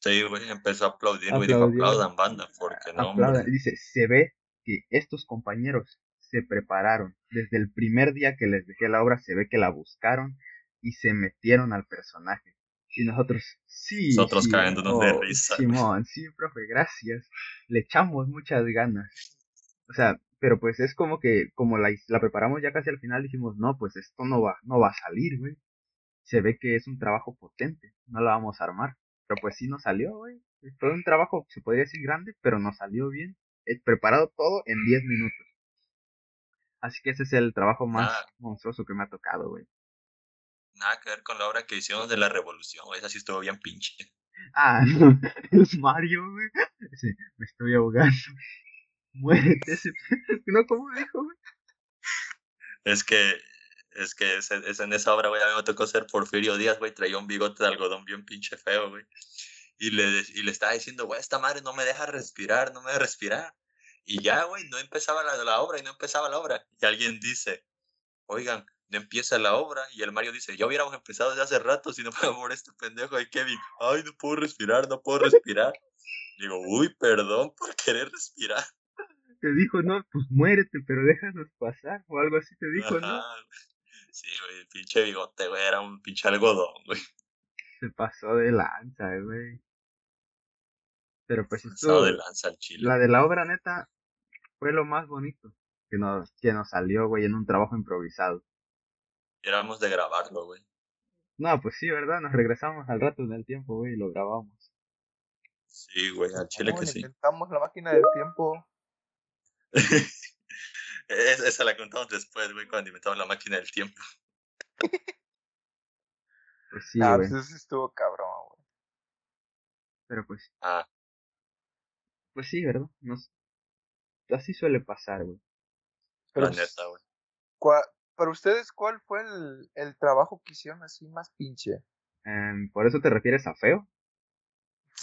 Sí, güey, empezó a aplaudir, güey, dijo, aplaudan banda, porque no. Dice, se ve que estos compañeros se prepararon. Desde el primer día que les dejé la obra, se ve que la buscaron y se metieron al personaje. Y nosotros, sí. Nosotros sí, cagándonos de oh, risa. Simón, sí, profe, gracias. Le echamos muchas ganas. O sea, pero pues es como que, como la, la preparamos ya casi al final, dijimos, no, pues esto no va, no va a salir, güey. Se ve que es un trabajo potente, no la vamos a armar. Pero pues sí nos salió, güey. Fue un trabajo, se podría decir grande, pero nos salió bien. Eh, preparado todo en 10 minutos. Así que ese es el trabajo más monstruoso que me ha tocado, güey. Nada que ver con la obra que hicimos de la revolución, güey, esa sí estuvo bien pinche. Ah, (laughs) no, es Mario, güey. Me estoy ahogando. (laughs) Muérete ese. (laughs) No, ¿cómo dijo, güey? Es que, es que es, es en esa obra, güey, a mí me tocó ser Porfirio Díaz, güey, traía un bigote de algodón bien pinche feo, güey. Y le, y le estaba diciendo, güey, esta madre no me deja respirar, no me deja respirar. Y ya, güey, no empezaba la, la obra y no empezaba la obra. Y alguien dice, oigan, no empieza la obra. Y el Mario dice, ya hubiéramos empezado desde hace rato si no fuera por este pendejo de Kevin. Ay, no puedo respirar, no puedo respirar. Digo, uy, perdón por (laughs) querer respirar. Te dijo, no, pues muérete, pero déjanos pasar. O algo así te dijo, ¿no? Sí, güey, el pinche bigote, güey, era un pinche algodón, güey. Se pasó de lanza, güey. Pero pues de lanza al chile. la de la obra neta fue lo más bonito que nos, que nos salió, güey, en un trabajo improvisado. Éramos de grabarlo, güey. No, pues sí, ¿verdad? Nos regresamos al rato del tiempo, güey, y lo grabamos. Sí, güey, al chile ¿Cómo que sí. Inventamos la máquina del tiempo. (laughs) Es- Esa la contamos después, güey, cuando inventamos la máquina del tiempo. (laughs) Pues sí, ah, güey. pues eso estuvo cabrón, güey. Pero pues, Ah, pues sí, ¿verdad? Nos... Así suele pasar, güey. Pero, la pues, neta, güey. ¿cuál- para ustedes, ¿cuál fue el, el trabajo que hicieron así más pinche? Em, ¿Por eso te refieres a feo?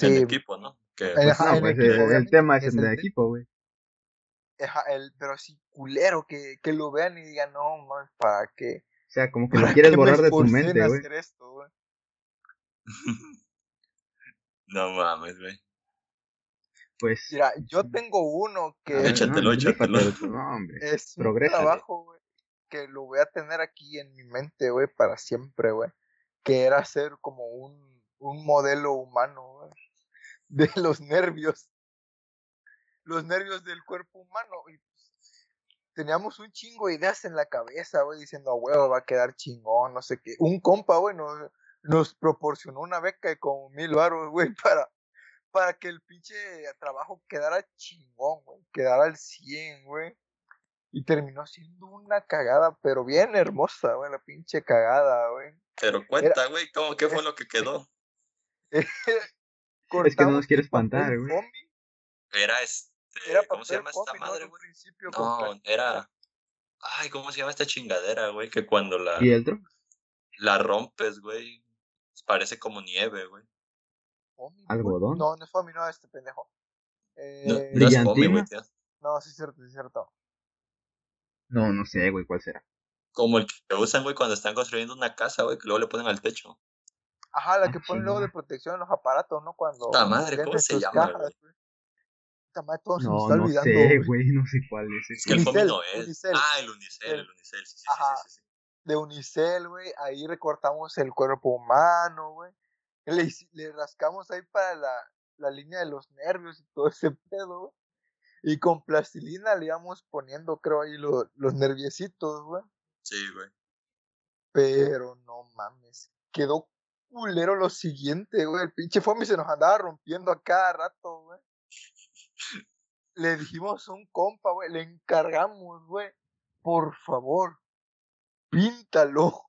En equipo, ¿no? Que, Ajá, no, pues equipo, el- el, tema es el el te- equipo, güey. Ajá, el, pero así culero, que, que lo vean y digan, no, mames, ¿para qué? O sea, como que ¿Para lo quieres borrar de tu mente, güey. (laughs) no mames, güey. Pues. Mira, yo tengo uno que Échatelo, no, échatelo. rífate, No, hombre. es un progrésale. trabajo, güey, que lo voy a tener aquí en mi mente, güey, para siempre, güey. Que era ser como un, un modelo humano, güey, (laughs) de los nervios. Los nervios del cuerpo humano. Y pues, teníamos un chingo de ideas en la cabeza, güey, diciendo, güey, va a quedar chingón, no sé qué. Un compa, güey, nos, nos proporcionó una beca de como mil baros, (laughs) güey, para, para que el pinche trabajo quedara chingón, güey, quedara al 100, güey. Y terminó siendo una cagada, pero bien hermosa, güey, la pinche cagada, güey. Pero cuenta, güey, ¿cómo qué fue lo que quedó? (laughs) (laughs) Es que no nos quiere espantar, güey. Era este. Era ¿Cómo se llama esta madre, güey? No, era. Ay, ¿cómo se llama esta chingadera, güey? Que cuando la, ¿Y el otro? la rompes, güey, parece como nieve, güey. ¿Algodón? No, no es foamy, no, este pendejo. No, Eh, no es foamy, güey. tío. no, sí es cierto, sí es cierto. No, no sé, güey, ¿cuál será? Como el que usan, güey, cuando están construyendo una casa, güey, que luego le ponen al techo. Ajá, la Ah, que ponen luego de protección en los aparatos, ¿no? Cuando Puta madre, ¿cómo se llama, cajas, güey? Todo se me No, está no olvidando. sé, güey. no sé cuál es. Es que el Unicel, no es. Unicel. Ah, el unicel, el unicel, sí, sí, sí, Ajá. sí, sí, sí. de unicel, güey. Ahí recortamos el cuerpo humano, güey. Le, le rascamos ahí para la, la línea de los nervios y todo ese pedo, güey. Y con plastilina le íbamos poniendo, creo, ahí lo- los nerviecitos, güey. Sí, güey. Pero no mames. Quedó culero lo siguiente, güey. El pinche foamy se nos andaba rompiendo a cada rato. Le dijimos a un compa, güey. Le encargamos, güey. Por favor, píntalo.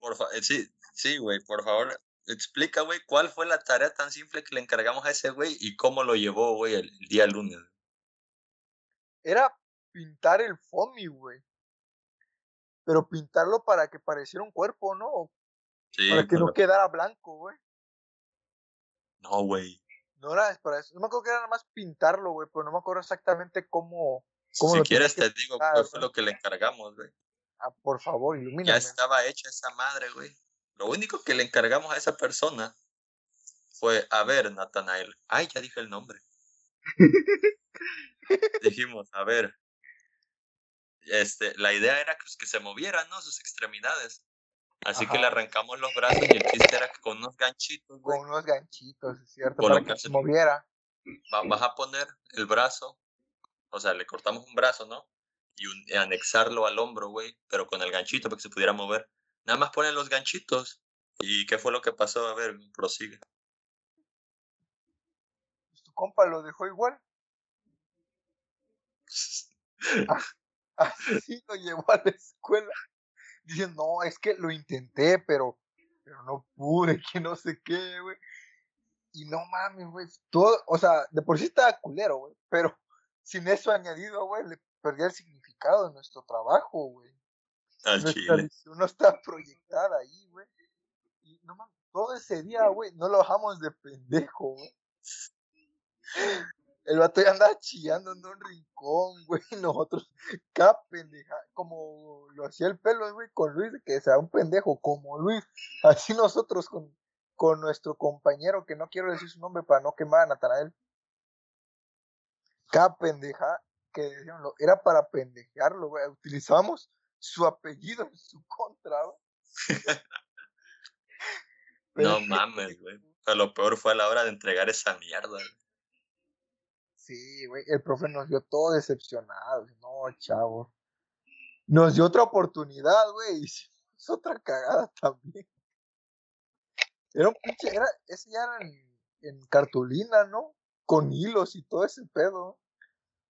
Por fa- eh, sí, sí, güey, por favor, explica, güey, cuál fue la tarea tan simple que le encargamos a ese güey y cómo lo llevó, güey, el, el día lunes. Era pintar el foamy, güey. Pero pintarlo para que pareciera un cuerpo, ¿no? Sí, Para que no quedara blanco, güey. no, güey. No era para eso. No me acuerdo que era nada más pintarlo, güey. Pero no me acuerdo exactamente cómo. ¿Cómo Si lo quieres te digo pintar, fue lo que le encargamos, güey. Ah, por favor, Ya ilumíname. estaba hecha esa madre, güey. Lo único que le encargamos a esa persona fue, a ver, Nathanael. Ay, ya dije el nombre. (laughs) Dijimos, a ver. Este, la idea era que, pues, que se movieran, ¿no? Sus extremidades. Así que le arrancamos los brazos y el chiste era que con unos ganchitos, güey, Con unos ganchitos, es cierto, para que se moviera. va- vas a poner el brazo, o sea, le cortamos un brazo, ¿no? Y, un- y anexarlo al hombro, güey, pero con el ganchito para que se pudiera mover. Nada más ponen los ganchitos. ¿Y qué fue lo que pasó? A ver, prosigue. Pues, tu compa lo dejó igual. (laughs) Así lo llevó a la escuela. Dicen, no, es que lo intenté, pero, pero no pude, (laughs) que no sé qué, güey. Y no mames, güey. Todo, o sea, de por sí estaba culero, güey. Pero (laughs) sin eso añadido, güey, le perdía el significado de nuestro trabajo, güey. Al Nuestra chile. visión no está proyectada ahí, güey. Y no mames, todo ese día, güey, no lo bajamos de pendejo, güey. El vato ya andaba chillando en un rincón, (laughs) güey. y Nosotros, cada pendeja, como lo hacía el pelo, güey, con Luis, que sea un pendejo como Luis. (laughs) Así nosotros con, con nuestro compañero, que no quiero decir su nombre para no quemar a Natanael. Cada pendeja que decían, lo- era para pendejearlo, güey. Utilizábamos su apellido en su contra, güey. (laughs) No mames, güey. Pero lo peor fue a la hora de entregar esa mierda. güey. Sí, güey, el profe nos vio todo decepcionado. No, chavo. Nos dio otra oportunidad, güey, (laughs) hicimos otra cagada también. Era un pinche, era, ese ya era en, en cartulina, ¿no? Con hilos y todo ese pedo.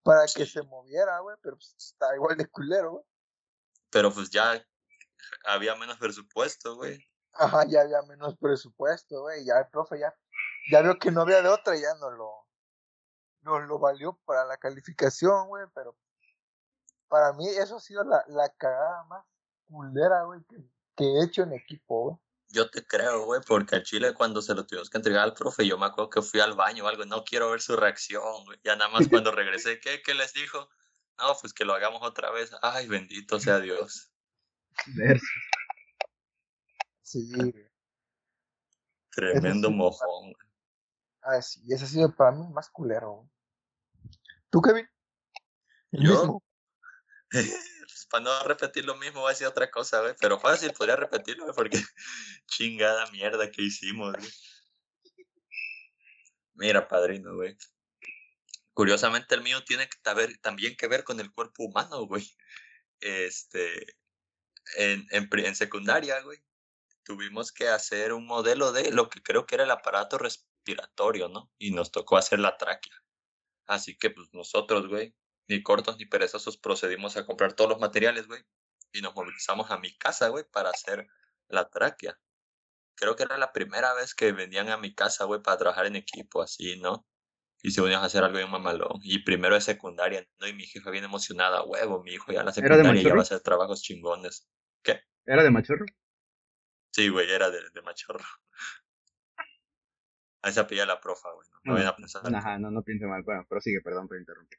Para que se moviera, güey, pero pues, está igual de culero, güey. Pero pues ya había menos presupuesto, güey. Ajá, ya había menos presupuesto, güey. Ya el profe ya, ya vio que no había de otra y ya no lo, nos lo valió para la calificación, güey. Pero para mí eso ha sido la, la cagada más culera, güey, que, que he hecho en equipo, güey. Yo te creo, güey, porque al chile cuando se lo tuvimos que entregar al profe, yo me acuerdo que fui al baño o algo, no quiero ver su reacción, güey. Ya nada más (laughs) cuando regresé, ¿qué, ¿qué les dijo? No, pues que lo hagamos otra vez. Ay, bendito sea Dios. (laughs) Sí, güey. Tremendo mojón. güey. Ah, sí, ese ha sido para mí más culero, güey. ¿Tú, Kevin? El Yo, mismo. (laughs) Pues, para no repetir lo mismo, voy a decir otra cosa, güey. Pero fácil, podría repetirlo, güey, porque (laughs) chingada mierda que hicimos, güey. Mira, padrino, güey. Curiosamente el mío tiene que taber- también que ver con el cuerpo humano, güey. Este, en, en, en secundaria, güey, tuvimos que hacer un modelo de lo que creo que era el aparato respiratorio, ¿no? Y nos tocó hacer la tráquea. Así que, pues nosotros, güey, ni cortos ni perezosos procedimos a comprar todos los materiales, güey, y nos movilizamos a mi casa, güey, para hacer la tráquea. Creo que era la primera vez que venían a mi casa, güey, para trabajar en equipo, así, ¿no? Y se unían a hacer algo bien mamalón. Y primero de secundaria, ¿no? Y mi jefa bien emocionada, huevo, mi hijo ya en la secundaria ya va a hacer trabajos chingones. ¿Qué? ¿Era de machorro? Sí, güey, era de, de machorro. Ahí se pilla la profa, güey. No, no Mm, vayan a pensar. Ajá, no, no piense mal. Bueno, pero sigue, perdón por interrumpir.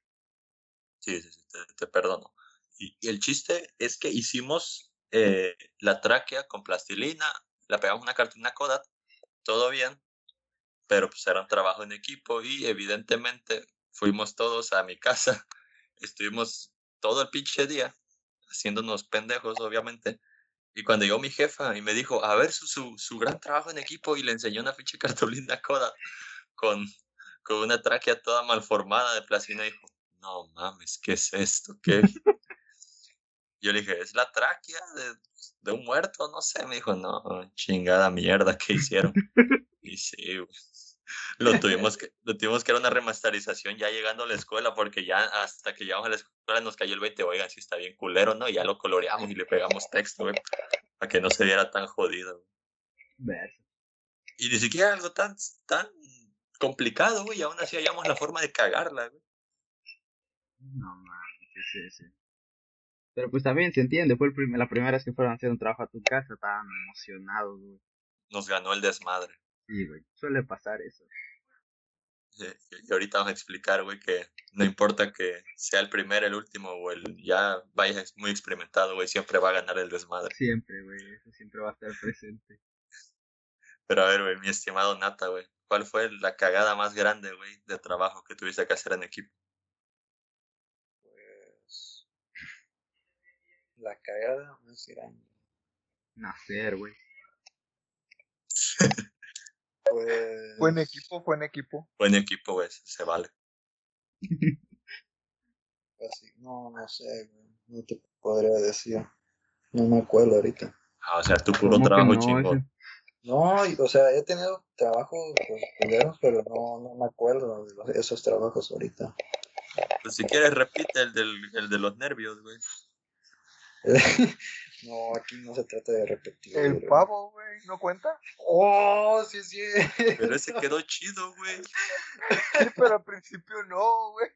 Sí, sí, sí, te, te perdono. Y, y el chiste es que hicimos eh, la tráquea con plastilina, la pegamos una cartulina Kodak, todo bien, pero pues era un trabajo en equipo y evidentemente fuimos todos a mi (laughs) casa, estuvimos todo el pinche día haciéndonos pendejos, obviamente, Y cuando llegó mi jefa y me dijo, a ver su, su, su gran trabajo en equipo y le enseñó una ficha (laughs) cartulina coda con, con una tráquea toda malformada de plastina, dijo, no mames, ¿qué es esto? ¿Qué? Yo le dije, es la tráquea de, de un muerto, no sé. Me dijo, no, chingada mierda, ¿qué hicieron? (laughs) y sí. Lo (laughs) tuvimos que, lo tuvimos que era una remasterización ya llegando a la escuela, porque ya hasta que llegamos a la escuela nos cayó el 20, oigan, si está bien culero, ¿no? Y ya lo coloreamos y le pegamos texto, güey, para que no se viera tan jodido. Verso. Y ni siquiera algo tan, tan complicado, güey, y aún así hallamos la forma de cagarla, güey. No mames, sí, sí. Pero pues también se entiende, fue el prim- la primera vez que fueron a hacer un trabajo a tu casa, estaban emocionados, güey. Nos ganó el desmadre. Sí, güey, suele pasar eso. Y ahorita vamos a explicar, güey, que no importa que sea el primero, el último o el ya vayas muy experimentado, güey, siempre va a ganar el desmadre. Siempre, güey, eso siempre va a estar presente. Pero a ver, güey, mi estimado Nata, güey, ¿cuál fue la cagada más grande, güey, de trabajo que tuviste que hacer en equipo? Pues. La cagada más grande. Nacer, güey. Pues. Fue en equipo, fue en equipo. Buen equipo, güey, se vale. (laughs) Así, no, no sé, güey, no te podría decir. No me acuerdo ahorita. Ah, o sea, tu puro ¿Cómo que trabajo no? chingón. Ese- No, o sea, he tenido trabajos pues, pero no, no me acuerdo de los- esos trabajos ahorita. Pues si quieres, repite el, del, el de los nervios, güey. (laughs) no, aquí no se trata de repetir. El pavo, güey, ¿no cuenta? Oh, sí, sí. Pero ese quedó chido, güey. Sí, pero al principio no, güey.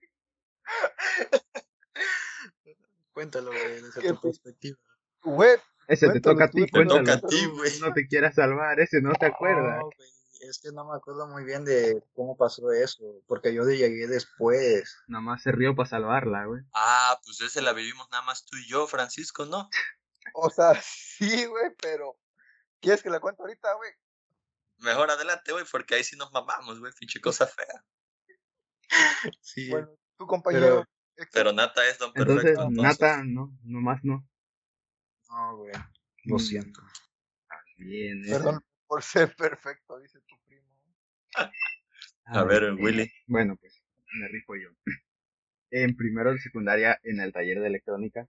Cuéntalo, güey, desde ¿Qué tu perspectiva. Güey, Ese te toca a tú, ti, Te toca cuéntalo. a ti, güey. No te quieras salvar, ese no te acuerdas. No, güey, es que no me acuerdo muy bien de cómo pasó eso, porque yo llegué después. Nada más se rió para salvarla, güey. Ah, pues ese la vivimos nada más tú y yo, Francisco, ¿no? (laughs) o sea, (laughs) sí, güey, pero. ¿Quieres que la cuente ahorita, güey? Mejor adelante, güey, porque ahí sí nos mamamos, güey, pinche cosa fea. (laughs) Sí. Bueno, tu compañero. Héctor, Pero Nata es don perfecto. Entonces, entonces. Nata, no, nomás no. No, güey, lo Mm. siento. Bien, eh. Perdón por ser perfecto, dice tu primo. (laughs) A ver, Ay, Willy. Bueno, pues me rifo yo. En primero de secundaria, en el taller de electrónica,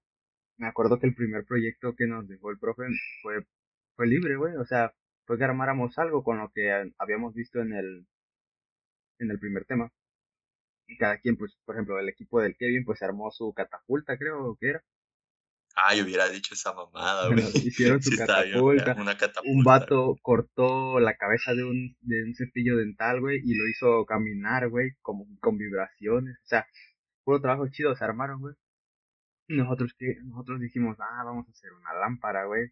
me acuerdo que el primer proyecto que nos dejó el profe fue, fue libre, güey. O sea, fue que armáramos algo con lo que habíamos visto en el, en el primer tema. Y cada quien, pues, por ejemplo, el equipo del Kevin, pues armó su catapulta, creo que era. Ay, hubiera dicho esa mamada, Bueno, güey. hicieron su (laughs) Sí, bien, una catapulta. un vato cortó la cabeza de un, de un cepillo dental, güey, y lo hizo caminar, güey, como con vibraciones. O sea, puro trabajo chido, se armaron, güey. Nosotros, que nosotros dijimos, ah, vamos a hacer una lámpara, güey,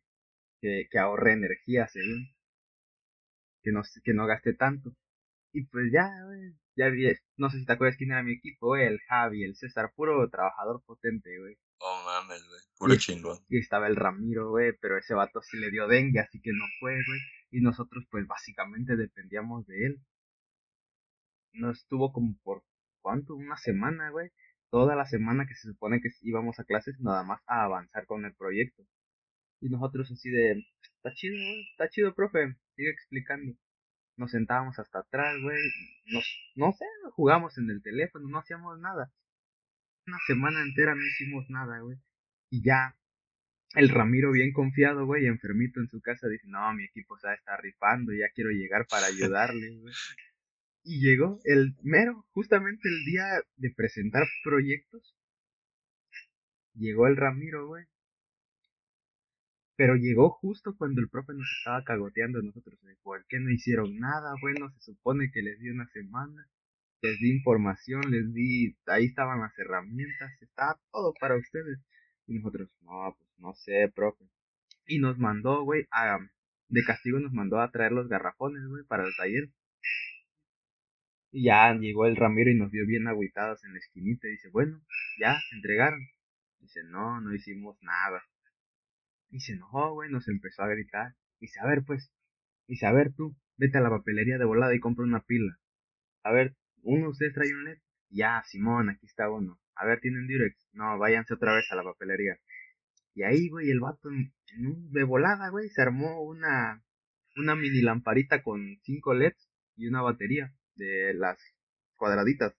que, que ahorre energía, según. Que no, que no gaste tanto. Y pues ya, güey, ya vi, no sé si te acuerdas quién era mi equipo, güey, el Javi, el César, puro trabajador potente, güey. Oh, mames, güey. Puro Y- chingón. Y estaba el Ramiro, güey, pero ese vato sí le dio dengue, así que no fue, güey. Y nosotros, pues, básicamente dependíamos de él. Nos estuvo como por, ¿cuánto? Una semana, güey. Toda la semana que se supone que íbamos a clases, nada más a avanzar con el proyecto. Y nosotros así de, está chido, está chido, profe, sigue explicando. Nos sentábamos hasta atrás, güey. Nos, no sé, jugamos en el teléfono, no hacíamos nada. Una semana entera no hicimos nada, güey. Y ya, el Ramiro bien confiado, güey, enfermito en su casa, dice, no, mi equipo se está rifando, ya quiero llegar para (laughs) ayudarle, güey. Y llegó el mero, justamente el día de presentar proyectos. Llegó el Ramiro, güey. Pero llegó justo cuando el profe nos estaba cagoteando a nosotros. de ¿Por qué no hicieron nada? Bueno, se supone que les di una semana. Les di información, les di... Ahí estaban las herramientas, estaba todo para ustedes. Y nosotros, no, pues no sé, profe. Y nos mandó, güey, a... De castigo nos mandó a traer los garrafones, güey, para el taller. Y ya llegó el Ramiro y nos vio bien agüitados en la esquinita. Y dice, bueno, ya, se entregaron. Dice, no, no hicimos nada. Y se enojó, güey, nos empezó a gritar. Dice, a ver, pues. Dice, a ver tú, vete a la papelería de volada y compra una pila. A ver, uno de ustedes trae un LED. Ya, Simón, aquí está uno. A ver, ¿tienen Durex? No, váyanse otra vez a la papelería. Y ahí, güey, el vato en, en un, de volada, güey, se armó una, una mini lamparita con cinco LEDs y una batería de las cuadraditas.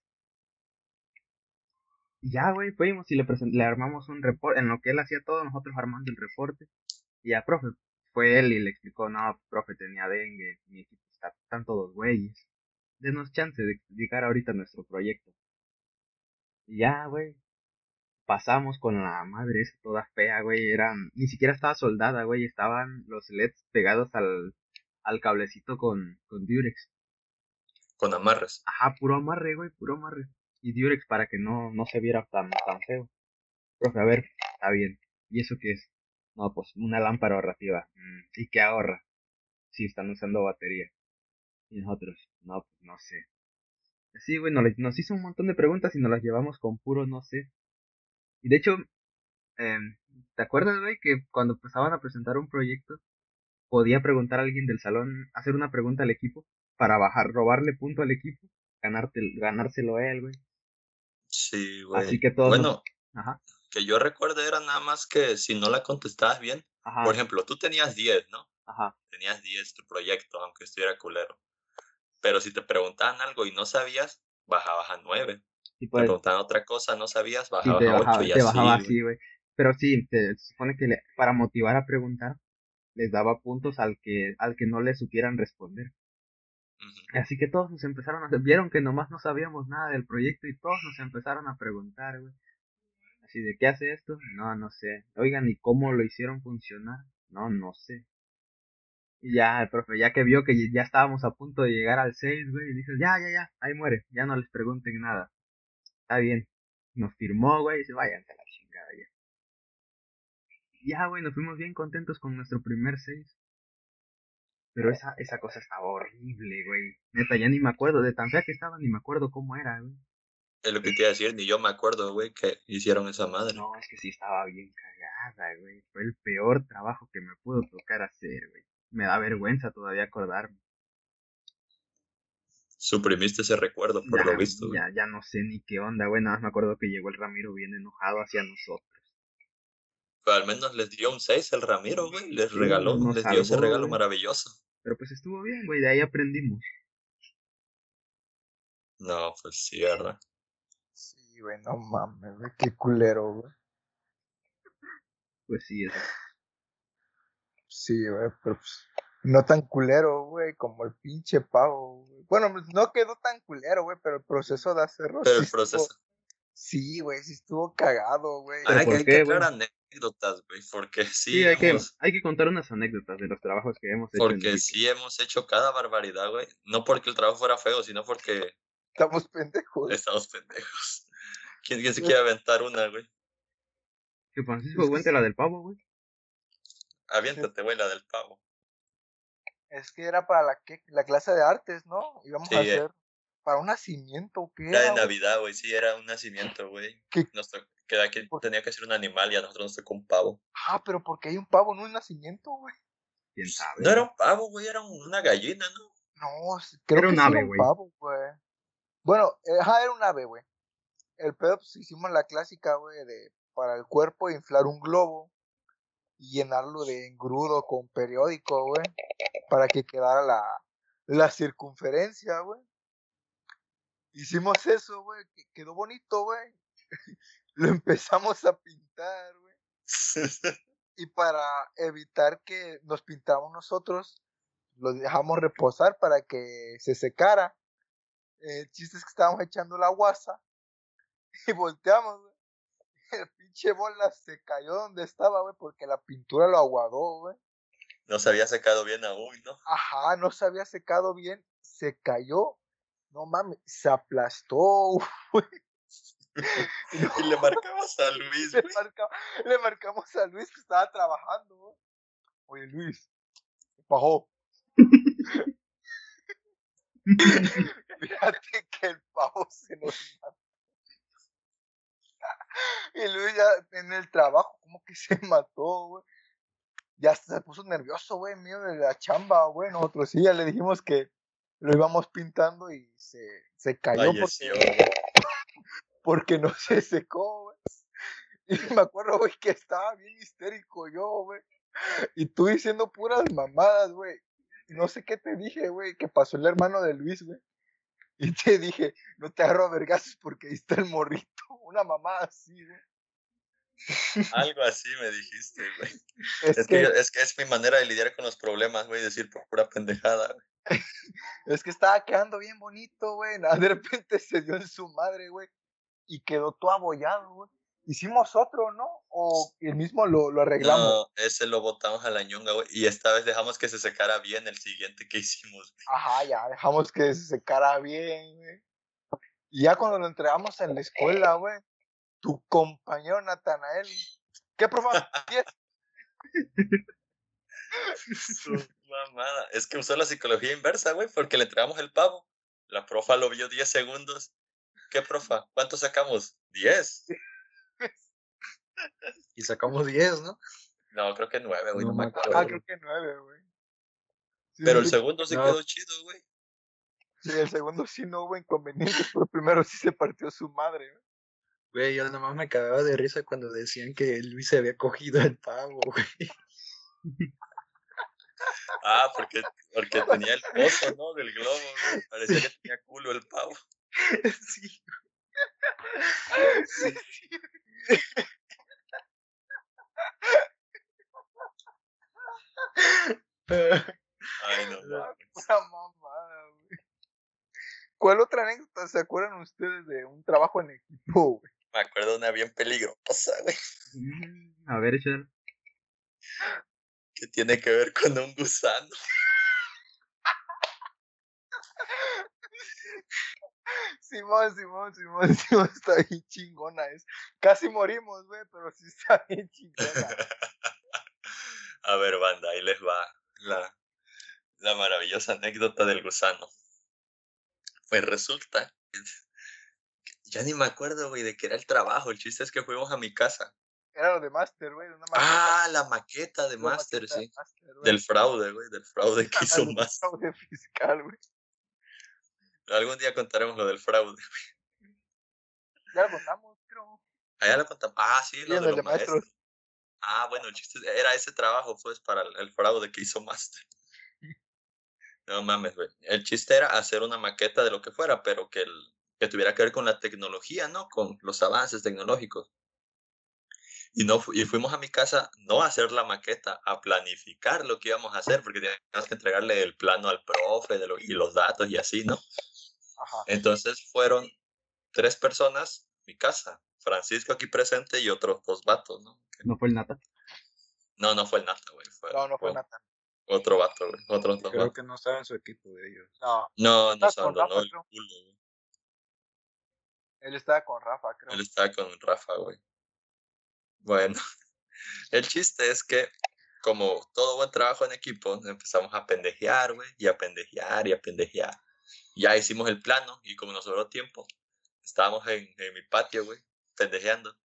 Y ya, güey, fuimos y le, le armamos un reporte. En lo que él hacía todo, nosotros armando el reporte. Y ya, profe, fue él y le explicó, no, profe, tenía dengue, mi equipo está, están todos güeyes. Denos chance de explicar ahorita nuestro proyecto. Y ya, güey. Pasamos con la madre esa toda fea, güey. Eran, ni siquiera estaba soldada, güey. Estaban los LEDs pegados al, al cablecito con, con Durex. Con amarres. Ajá, puro amarre, güey, puro amarre. Y Durex para que no, no se viera tan, tan feo. Profe, a ver, está bien. ¿Y eso qué es? No, pues una lámpara ahorrativa. Mm, ¿Y qué ahorra? Si están usando batería. Y nosotros, no, pues no sé. Sí, güey, nos, nos hizo un montón de preguntas y nos las llevamos con puro no sé. Y de hecho, eh, ¿te acuerdas, güey, que cuando empezaban a presentar un proyecto, podía preguntar a alguien del salón, hacer una pregunta al equipo para bajar, robarle punto al equipo, ganarte, ganárselo a él, güey. Sí, güey. Así que todo. Bueno, Ajá, que yo recuerdo era nada más que si no la contestabas bien, ajá, por ejemplo, tú tenías 10, ¿no? ajá. Tenías 10 tu proyecto, aunque estuviera culero. Pero si te preguntaban algo y no sabías, bajabas a 9. Y Te pues, preguntaban otra cosa, no sabías, bajabas te a 8 bajaba, y te así. bajaba así, güey. Pero sí, te, se supone que le- para motivar a preguntar, les daba puntos al que, al que no le supieran responder. Así que todos nos empezaron a... Vieron que nomás no sabíamos nada del proyecto y todos nos empezaron a preguntar, güey. Así de, ¿qué hace esto? No, no sé. Oigan, ¿y cómo lo hicieron funcionar? No, no sé. Y ya, el profe, ya que vio que ya estábamos a punto de llegar al 6, güey, dice, ya, ya, ya, ahí muere, ya no les pregunten nada. Está bien. Nos firmó, güey, y dice, váyanse a la chingada ya. Ya, güey, nos fuimos bien contentos con nuestro primer 6. Pero esa, esa cosa estaba horrible, güey. Neta, ya ni me acuerdo, de tan fea que estaba, ni me acuerdo cómo era, güey. Es lo que te iba a decir, ni yo me acuerdo, güey, que hicieron esa madre. No, es que sí estaba bien cagada, güey. Fue el peor trabajo que me pudo tocar hacer, güey. Me da vergüenza todavía acordarme. Suprimiste ese recuerdo, por ya, lo visto, güey. ya, ya no sé ni qué onda, güey. Nada más me acuerdo que llegó el Ramiro bien enojado hacia nosotros. Pero al menos les dio un 6 el Ramiro, güey. Les Sí, regaló, nos les dio ese regalo güey. maravilloso. Pero pues estuvo bien, güey. De ahí aprendimos. No, pues sí, ¿verdad? Sí, güey, no mames, güey, qué culero, güey. Pues sí, eso. Sí, güey, pero pues, no tan culero, güey, como el pinche pavo, güey. Bueno, pues, no quedó tan culero, güey, pero el proceso de hacerlo Pero sí el proceso. estuvo- Sí, güey, sí estuvo cagado, güey. ¿Pero Hay, por hay qué, que aclarar anécdotas, güey, porque (laughs) sí, Sí, hay que, hay que contar unas anécdotas de los trabajos que hemos hecho. porque sí hemos hecho cada barbaridad, güey. No porque el trabajo fuera feo, sino porque Estamos pendejos. estamos pendejos. (laughs) ¿Quién, quién se quiere aventar una, güey? Que Francisco cuente la del pavo, güey. Aviéntate, güey, la del pavo. Es que era para la, que- la clase de artes, ¿no? Íbamos Sí, a eh. hacer para un nacimiento, ¿qué Era de? Navidad, güey, sí, era un nacimiento, güey. Nos to- que aquí tenía que ser un animal y a nosotros nos tocó un pavo. Ah, pero porque hay un pavo en un nacimiento, güey. ¿Quién sabe? No era un pavo, güey, era un- una gallina, ¿no? No, creo Era que un sí ave, era un pavo, güey. Bueno, eh, ajá, era un ave, güey. El pedo, pues hicimos la clásica, güey, de para el cuerpo inflar un globo y llenarlo de engrudo con periódico, güey, para que quedara la, la circunferencia, güey. Hicimos eso, güey, que quedó bonito, güey. (laughs) Lo empezamos a pintar, güey. (laughs) Y para evitar que nos pintáramos nosotros, lo dejamos reposar para que se secara. El chiste es que estábamos echando la guasa y (laughs) volteamos, güey. El pinche bola se cayó donde estaba, güey, porque la pintura lo aguadó, güey. No se había secado bien aún, ¿no? Ajá, no se había secado bien, se cayó. No mames, se aplastó, (laughs) güey. (laughs) Y le marcabas a Luis, Le, marca- le marcamos a Luis que estaba trabajando, güey. Oye, Luis, ¿qué pasó? (laughs) Fíjate que el pavo se nos mató. Y Luis ya en el trabajo, como que se mató, güey. Ya se puso nervioso, güey, mío de la chamba, güey. Nosotros sí, ya le dijimos que lo íbamos pintando y se, se cayó Falleció, porque. Porque no (laughs) se secó, güey. Y me acuerdo, güey, que estaba bien histérico yo, güey. Y tú diciendo puras mamadas, güey. No sé qué te dije, güey, que pasó el hermano de Luis, güey. Y te dije, no te agarro a vergazos porque ahí está el morrito. (laughs) Una mamada así, güey. Algo así me dijiste, güey. (laughs) Es, Es que, que, yo- es que es mi manera de lidiar con los problemas, güey, decir por pura pendejada, güey. es que estaba quedando bien bonito, güey. De repente se dio en su madre, güey. Y quedó todo abollado, güey. Hicimos otro, ¿no? O el mismo lo, lo arreglamos. No, ese lo botamos a la ñonga, güey. Y esta vez dejamos que se secara bien el siguiente que hicimos. güey. Ajá, ya, dejamos que se secara bien, güey. Y ya cuando lo entregamos en la escuela, güey, tu compañero Natanael, ¿qué profa? Su mamada. Es que usó la psicología inversa, güey, porque le entregamos el pavo. La profa lo vio 10 segundos. ¿Qué profa? ¿Cuánto sacamos? 10. (laughs) Y sacamos 10, ¿no? No, creo que 9, güey, no, No me acuerdo. Ah, creo que nueve, güey. Sí, Pero el segundo sí No. quedó chido, güey. sí, el segundo sí no hubo inconvenientes, (laughs) pero el primero sí se partió su madre, güey. Güey, yo nomás me cagaba de risa cuando decían que Luis se había cogido el pavo, (laughs) güey. Ah, porque, porque tenía el pozo, ¿no? Del globo, güey. Parecía que tenía culo el pavo. (laughs) Sí. Sí, (laughs) sí. Ay, no. Pura mamada, güey. ¿Cuál otra anécdota se acuerdan ustedes de un trabajo en equipo, güey? Me acuerdo de una bien peligrosa, güey. Mm, A ver, échale. Que tiene que ver con un gusano. Simón, Simón, Simón, (laughs) Simón, está bien chingona. Es. Casi morimos, güey, pero sí está (laughs) bien chingona. (laughs) A ver, banda, ahí les va la, la maravillosa anécdota del gusano. Pues resulta, que- ya ni me acuerdo, güey, de qué era el trabajo. El chiste es que fuimos a mi casa. Era lo de Master, güey. Ah, la maqueta de Master, maqueta de sí. Master, güey. Del fraude, güey, del fraude que hizo Master. fraude fiscal, güey. Algún día contaremos lo del fraude. Ya lo contamos, creo. Allá lo contamos. Ah, sí, lo de los de maestros. maestros. Ah, bueno, el chiste era ese trabajo, pues, para el, el fraude que hizo Master. (laughs) No mames, güey. El chiste era hacer una maqueta de lo que fuera, pero que, el, que tuviera que ver con la tecnología, ¿no? Con los avances tecnológicos. Y, no, y fuimos a mi casa no a hacer la maqueta, a planificar lo que íbamos a hacer, porque teníamos que entregarle el plano al profe de lo- y los datos y así, ¿no? Ajá. Entonces fueron tres personas, mi casa, Francisco aquí presente y otros dos vatos, ¿no? No fue el nata. No, no fue el Nata, güey. Fue, No, no fue fue Nathan. Otro vato, güey. Otros dos Creo vatos. que no estaba en su equipo de ellos. No, No, Estaba nos con abandonó el creo. culo, güey. él estaba con Rafa, creo. Él estaba con Rafa, güey. Bueno, (laughs) el chiste es que, como todo buen trabajo en equipo, empezamos a pendejear, güey, y a pendejear y a pendejear. Ya hicimos el plano y como nos sobró tiempo, estábamos en, en mi patio, güey, pendejeando.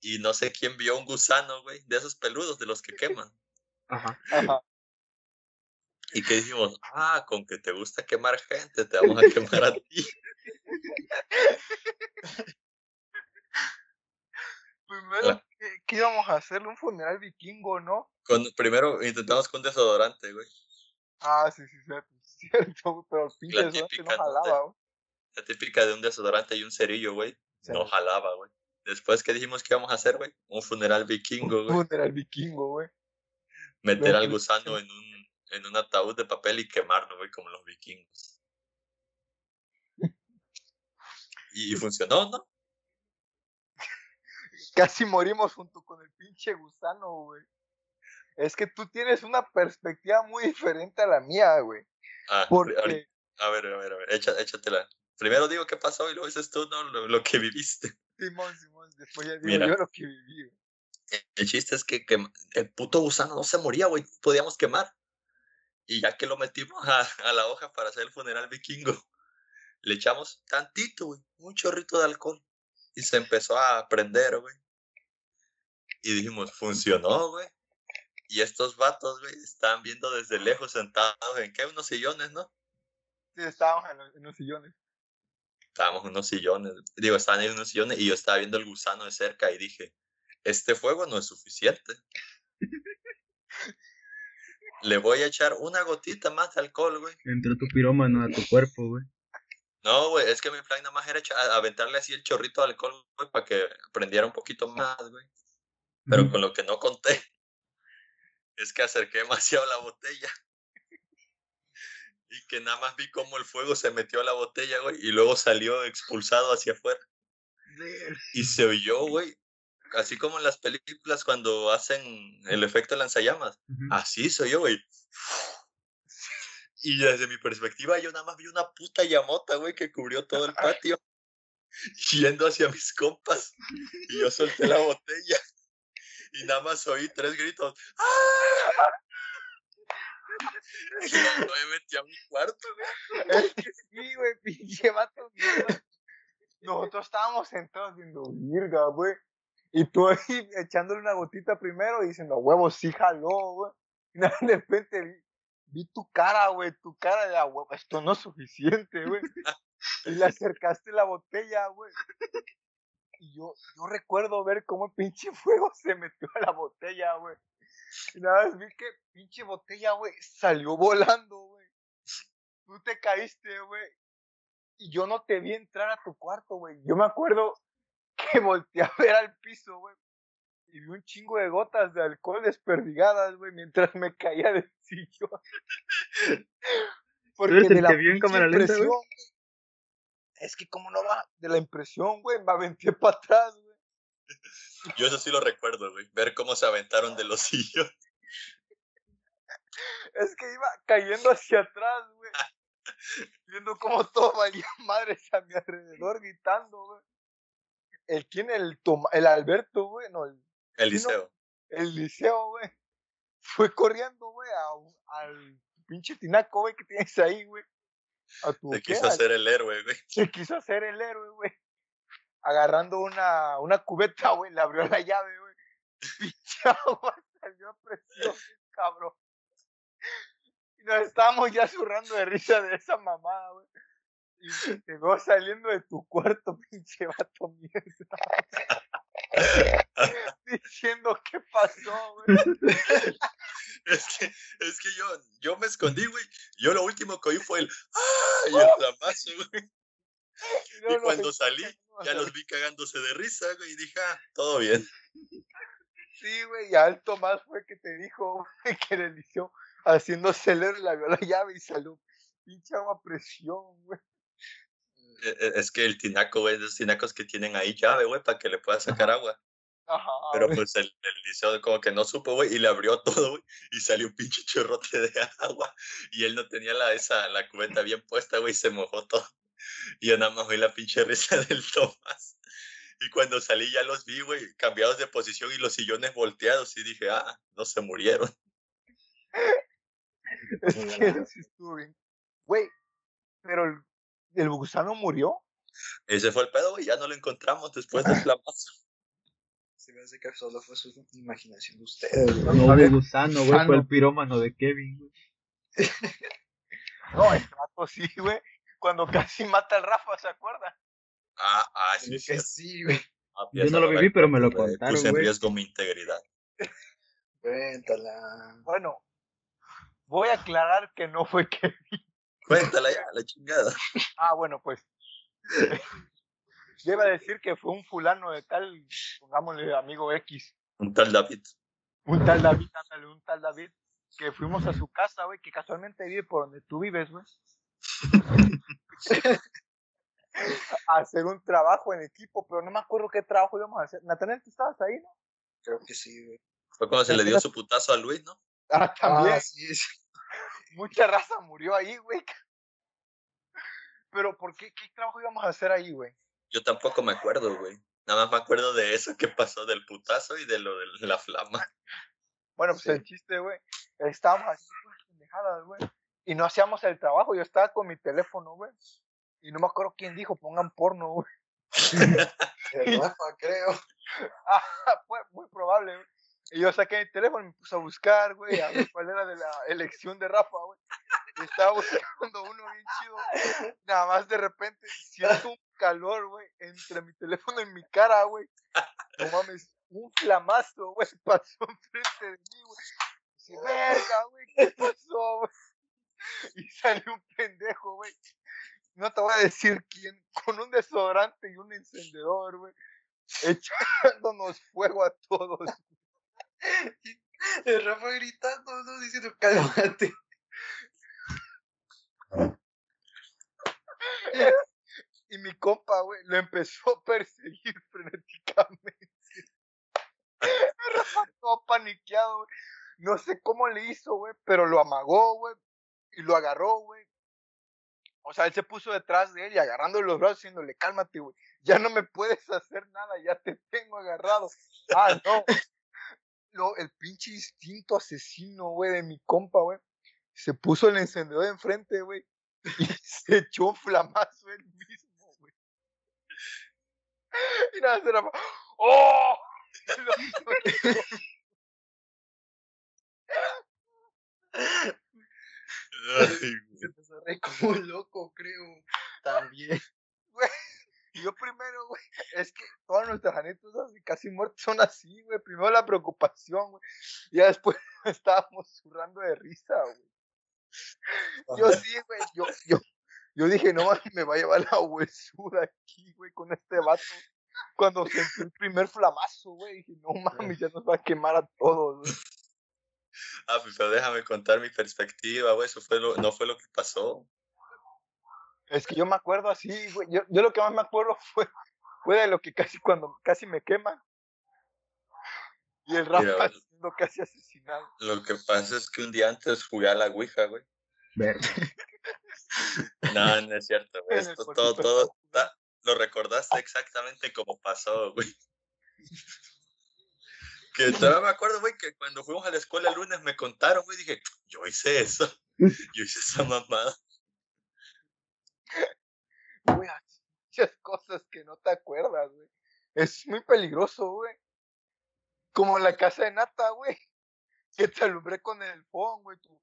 Y no sé quién vio un gusano, güey, de esos peludos, de los que queman. Ajá. Ajá. Y que dijimos, ah, con que te gusta quemar gente, te vamos a quemar a ti. (laughs) Primero, ¿qué, qué íbamos a hacerle? Un funeral vikingo, ¿no? Con, primero intentamos con desodorante, güey. Ah, sí, sí, cierto. Cierto pero el pinche La desodorante típica, no ¿no? jalaba, güey. La típica de un desodorante y un cerillo, güey. Sí. No jalaba, güey. Después, ¿qué dijimos que íbamos a hacer, güey? Un funeral vikingo, Un güey. funeral vikingo, güey. Meter al gusano en un, en un ataúd de papel y quemarlo, güey, como los vikingos. Y, y funcionó, ¿no? (laughs) Casi morimos junto con el pinche gusano, güey. Es que tú tienes una perspectiva muy diferente a la mía, güey. Ah, Porque, a ver, a ver, a ver, echa- échatela. Primero digo qué pasó y luego dices tú, ¿no? Lo, lo que viviste. Simón, Simón, después ya digo Mira. yo lo que viví, güey. El chiste es que, el puto gusano no se moría, güey. Podíamos quemar. Y ya que lo metimos a, a la hoja para hacer el funeral vikingo, le echamos tantito, güey. Un chorrito de alcohol. Y se empezó a prender, güey. Y dijimos, funcionó, güey. Y estos vatos, güey, estaban viendo desde lejos sentados en qué, unos sillones, ¿no? Sí, estábamos en los, en los sillones. Estábamos en unos sillones. Digo, estaban en unos sillones y yo estaba viendo el gusano de cerca y dije, este fuego no es suficiente. Le voy a echar una gotita más de alcohol, güey. Entró tu pirómano a tu cuerpo, güey. No, güey, es que mi plan nada más era aventarle así el chorrito de alcohol, güey, para que prendiera un poquito más, güey. Pero con lo que no conté es que acerqué (laughs) demasiado la botella. Y que nada más vi cómo el fuego se metió a la botella, güey, y luego salió expulsado hacia afuera. Y se oyó, güey, así como en las películas cuando hacen el efecto lanzallamas. Así soy yo, güey. Y desde mi perspectiva, yo nada más vi una puta llamota, güey, que cubrió todo el (laughs) patio. Yendo hacia mis compas. Y yo solté la botella. Y nada más oí tres gritos. ¡Ah! (laughs) Y me metí a mi cuarto, güey. Es que sí, güey, pinche vato. Nosotros estábamos sentados viendo, virga, güey. Y tú ahí echándole una gotita primero y diciendo, huevo, sí jaló, güey. Y de repente vi, vi tu cara, güey, tu cara de, "Ah, huevo, esto no es suficiente, güey. Y le acercaste la botella, güey. Y yo, yo recuerdo ver cómo el pinche (laughs) fuego se metió a la botella, güey. Y nada más vi que pinche botella, güey, salió volando, güey. Tú te caíste, güey. Y yo no te vi entrar a tu cuarto, güey. Yo me acuerdo (laughs) que volteé a ver al piso, güey. Y vi un chingo de gotas de alcohol desperdigadas, güey, mientras me caía del (laughs) sillón. Porque de la pinche lenta, impresión, güey, Es que como no va, de la impresión, güey, me aventé (laughs) para atrás, güey. Yo eso sí lo recuerdo, güey. Ver cómo se aventaron de los sillones. Es que iba cayendo hacia atrás, güey. Viendo cómo todo valía (laughs) madres a mi alrededor gritando, güey. El quién, el Toma- el Alberto, güey, no, el, Eliseo. el Liceo, güey. Fue corriendo, güey, al pinche tinaco, güey, que tienes ahí, güey. Se quiso hacer el héroe, güey. (laughs) se quiso hacer el héroe, güey. Agarrando una, una cubeta, güey, le abrió la llave, güey. (laughs) Pinche agua salió a presión, cabrón. Y nos estábamos ya zurrando de risa de esa mamada, güey. Y te veo saliendo de tu cuarto, (laughs) pinche vato mierda. Diciendo qué pasó, güey. (laughs) Es que, es que yo, yo me escondí, güey. Yo lo último que oí fue el (laughs) ¡Ah! y el flamazo, (laughs) güey. Y cuando salí, ya los vi cagándose de risa, güey. Y dije, ah, todo bien. Sí, güey, y al Tomás fue que te dijo, güey, que le inició haciendo acelerar la vio la llave y salió pinche agua presión, güey. E- e- Es que el tinaco, güey, esos tinacos que tienen ahí llave, güey, para que le pueda sacar agua. Ajá, Pero pues el, el liceo como que no supo, güey, y le abrió (laughs) todo, güey, y salió un pinche chorrote de (laughs) agua. Y él no tenía la, esa, la cubeta bien puesta, güey, y se mojó todo. Y yo nada más oí la pinche risa (laughs) del Tomás. Y cuando salí ya los vi, güey, cambiados de posición y los sillones volteados. Y dije, ah, no se murieron. Es que sí. Güey, pero el, el gusano murió. Ese fue el pedo, güey, ya no lo encontramos después del flamazo. Se me hace que solo fue su imaginación de ustedes. No había hubo gusano, güey, fue el pirómano de Kevin, güey. (laughs) No, el rato sí, güey. Cuando casi mata al Rafa, ¿se acuerda? Ah, ah, sí, Es que sí. güey. Ah, Yo no lo viví, pero me lo recuerdo, güey, contaron, Puse en riesgo mi integridad. (laughs) Cuéntala. Bueno, voy a aclarar que no fue (laughs) que. Cuéntala ya, la chingada. Ah, bueno, pues. Yo iba a decir que fue un fulano de tal, pongámosle amigo X. Un tal David. Un tal David, ándale, un tal David, que fuimos a su casa, güey, que casualmente vive por donde tú vives, güey. (laughs) a hacer un trabajo en equipo, pero no me acuerdo qué trabajo íbamos a hacer. Nathaniel, tú estabas ahí, ¿no? Creo que sí, güey. Fue cuando se le dio su putazo a Luis, ¿no? Ah, también. Ah, sí, sí. (laughs) Mucha raza murió ahí, güey. Pero, ¿por qué? ¿Qué trabajo íbamos a hacer ahí, güey? Yo tampoco me acuerdo, güey. Nada más me acuerdo de eso que pasó del putazo y de lo de la flama. Bueno, pues Sí. el chiste, güey. Estábamos haciendo pendejadas, güey. Y no hacíamos el trabajo. Yo estaba con mi teléfono, güey. Y no me acuerdo quién dijo, pongan porno, güey. (laughs) (laughs) El Rafa, creo. Ah, fue muy probable, güey. Y yo saqué mi teléfono y me puse a buscar, güey, a ver cuál era de la elección de Rafa, güey. Y estaba (laughs) buscando uno bien chido. Nada más de repente siento un calor, güey, entre mi teléfono y mi cara, güey. No mames, un flamazo, güey, (laughs) pasó enfrente de mí, güey. Dice, verga, güey, ¿qué pasó, güey? (laughs) Y salió un pendejo, güey. No te voy a decir quién, con un desodorante y un encendedor, güey. Echándonos fuego a todos. El Rafa gritando, no diciendo, cálmate. (laughs) Y mi compa, güey, lo empezó a perseguir (laughs) frenéticamente. Rafa todo paniqueado, güey. No sé cómo le hizo, güey, pero lo amagó, güey. Y lo agarró, güey. O sea, él se puso detrás de él y agarrándole los brazos, diciéndole, cálmate, güey. Ya no me puedes hacer nada, ya te tengo agarrado. Ah, no. Lo, el pinche instinto asesino, güey, de mi compa, güey. Se puso el encendedor enfrente, güey. Y (laughs) se echó un flamazo él mismo. (laughs) Y nada, se era. ¡Oh! (laughs) Güey. Se empezó a reír como loco, creo. También. Y yo primero, güey, es que todas nuestras anécdotas casi muertos son así, güey. Primero la preocupación, güey. Y ya después (laughs) estábamos zurrando de risa, güey. Yo sí, güey, yo, yo, yo dije, no, mames, me va a llevar la huesuda aquí, güey, con este vato. Cuando sentí el primer flamazo, güey, dije, no mames, ya nos va a quemar a todos, güey. Ah, pues, pero déjame contar mi perspectiva, güey. Eso fue lo, no fue lo que pasó. Es que yo me acuerdo así, güey. Yo, yo lo que más me acuerdo (laughs) fue, fue de lo que casi cuando casi me queman. Y el Rafa siendo casi asesinado. Lo que pasa es que un día antes jugué a la Ouija, güey. (laughs) No, no es cierto, güey. Esto todo, todo, lo recordaste exactamente como pasó, güey. Que (laughs) todavía me acuerdo, güey, que cuando fuimos a la escuela el lunes me contaron, güey, dije, yo hice eso. (laughs) Yo hice esa mamada. Güey, muchas cosas que no te acuerdas, güey. Es muy peligroso, güey. Como la casa de Nata, güey. Que te alumbré con el phone, güey. Tú,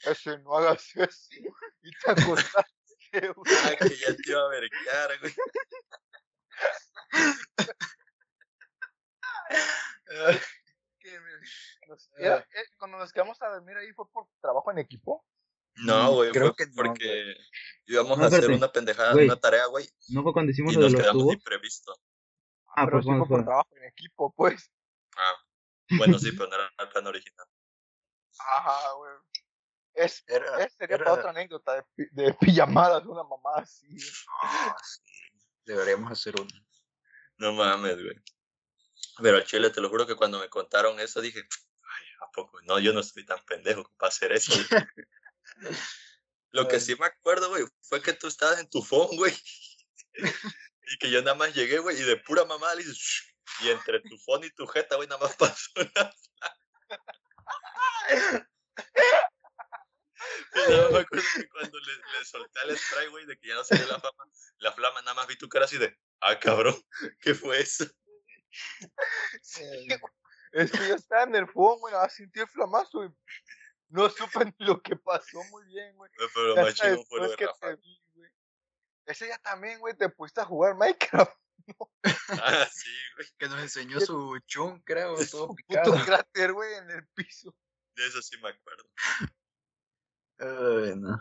ese, no hagas eso. (laughs) Y te acostaste. (laughs) Ah, que ya te iba a vergar, güey. (laughs) (laughs) Que me- nos- era- eh, cuando nos quedamos a dormir ahí fue por trabajo en equipo. No, Mm, güey, creo fue que no, porque íbamos No, a hacer espérate, una pendejada, güey. una tarea, güey, ¿No fue cuando hicimos y lo de nos los quedamos tubos? imprevisto. Ah, pero pues sí fue por trabajo en equipo, pues. Ah, bueno, sí, pero no era el plan original. Ajá, güey. Es, Era, es- sería era- para otra anécdota de, de (laughs) pijamadas, una mamá así. Ah, sí. Deberíamos hacer uno. No mames, güey. Pero chile, te lo juro que cuando me contaron eso dije, ay, ¿a poco? No, yo no estoy tan pendejo para hacer eso. güey". Lo que sí me acuerdo, güey, fue que tú estabas en tu phone, güey. Y que yo nada más llegué, güey, y de pura mamada le dices, y entre tu phone y tu jeta, güey, nada más pasó una (laughs) (laughs) Y nada más me acuerdo que cuando le, le solté al spray, güey, de que ya no salió la flama, la flama nada más vi tu cara así de, ah, cabrón, (laughs) ¿qué fue eso? (laughs) Sí, güey. Es que yo estaba en el phone, güey, más sentí el flamazo y no supe ni lo que pasó muy bien, güey. Pero más chido fue lo de que Rafa. te vi, güey. Ese ya también, güey, te pusiste a jugar Minecraft. (laughs) Ah, sí, güey. Que nos enseñó su chun, creo, todo Su picado. puto cráter, güey, en el piso. De eso sí me acuerdo. Ay, no.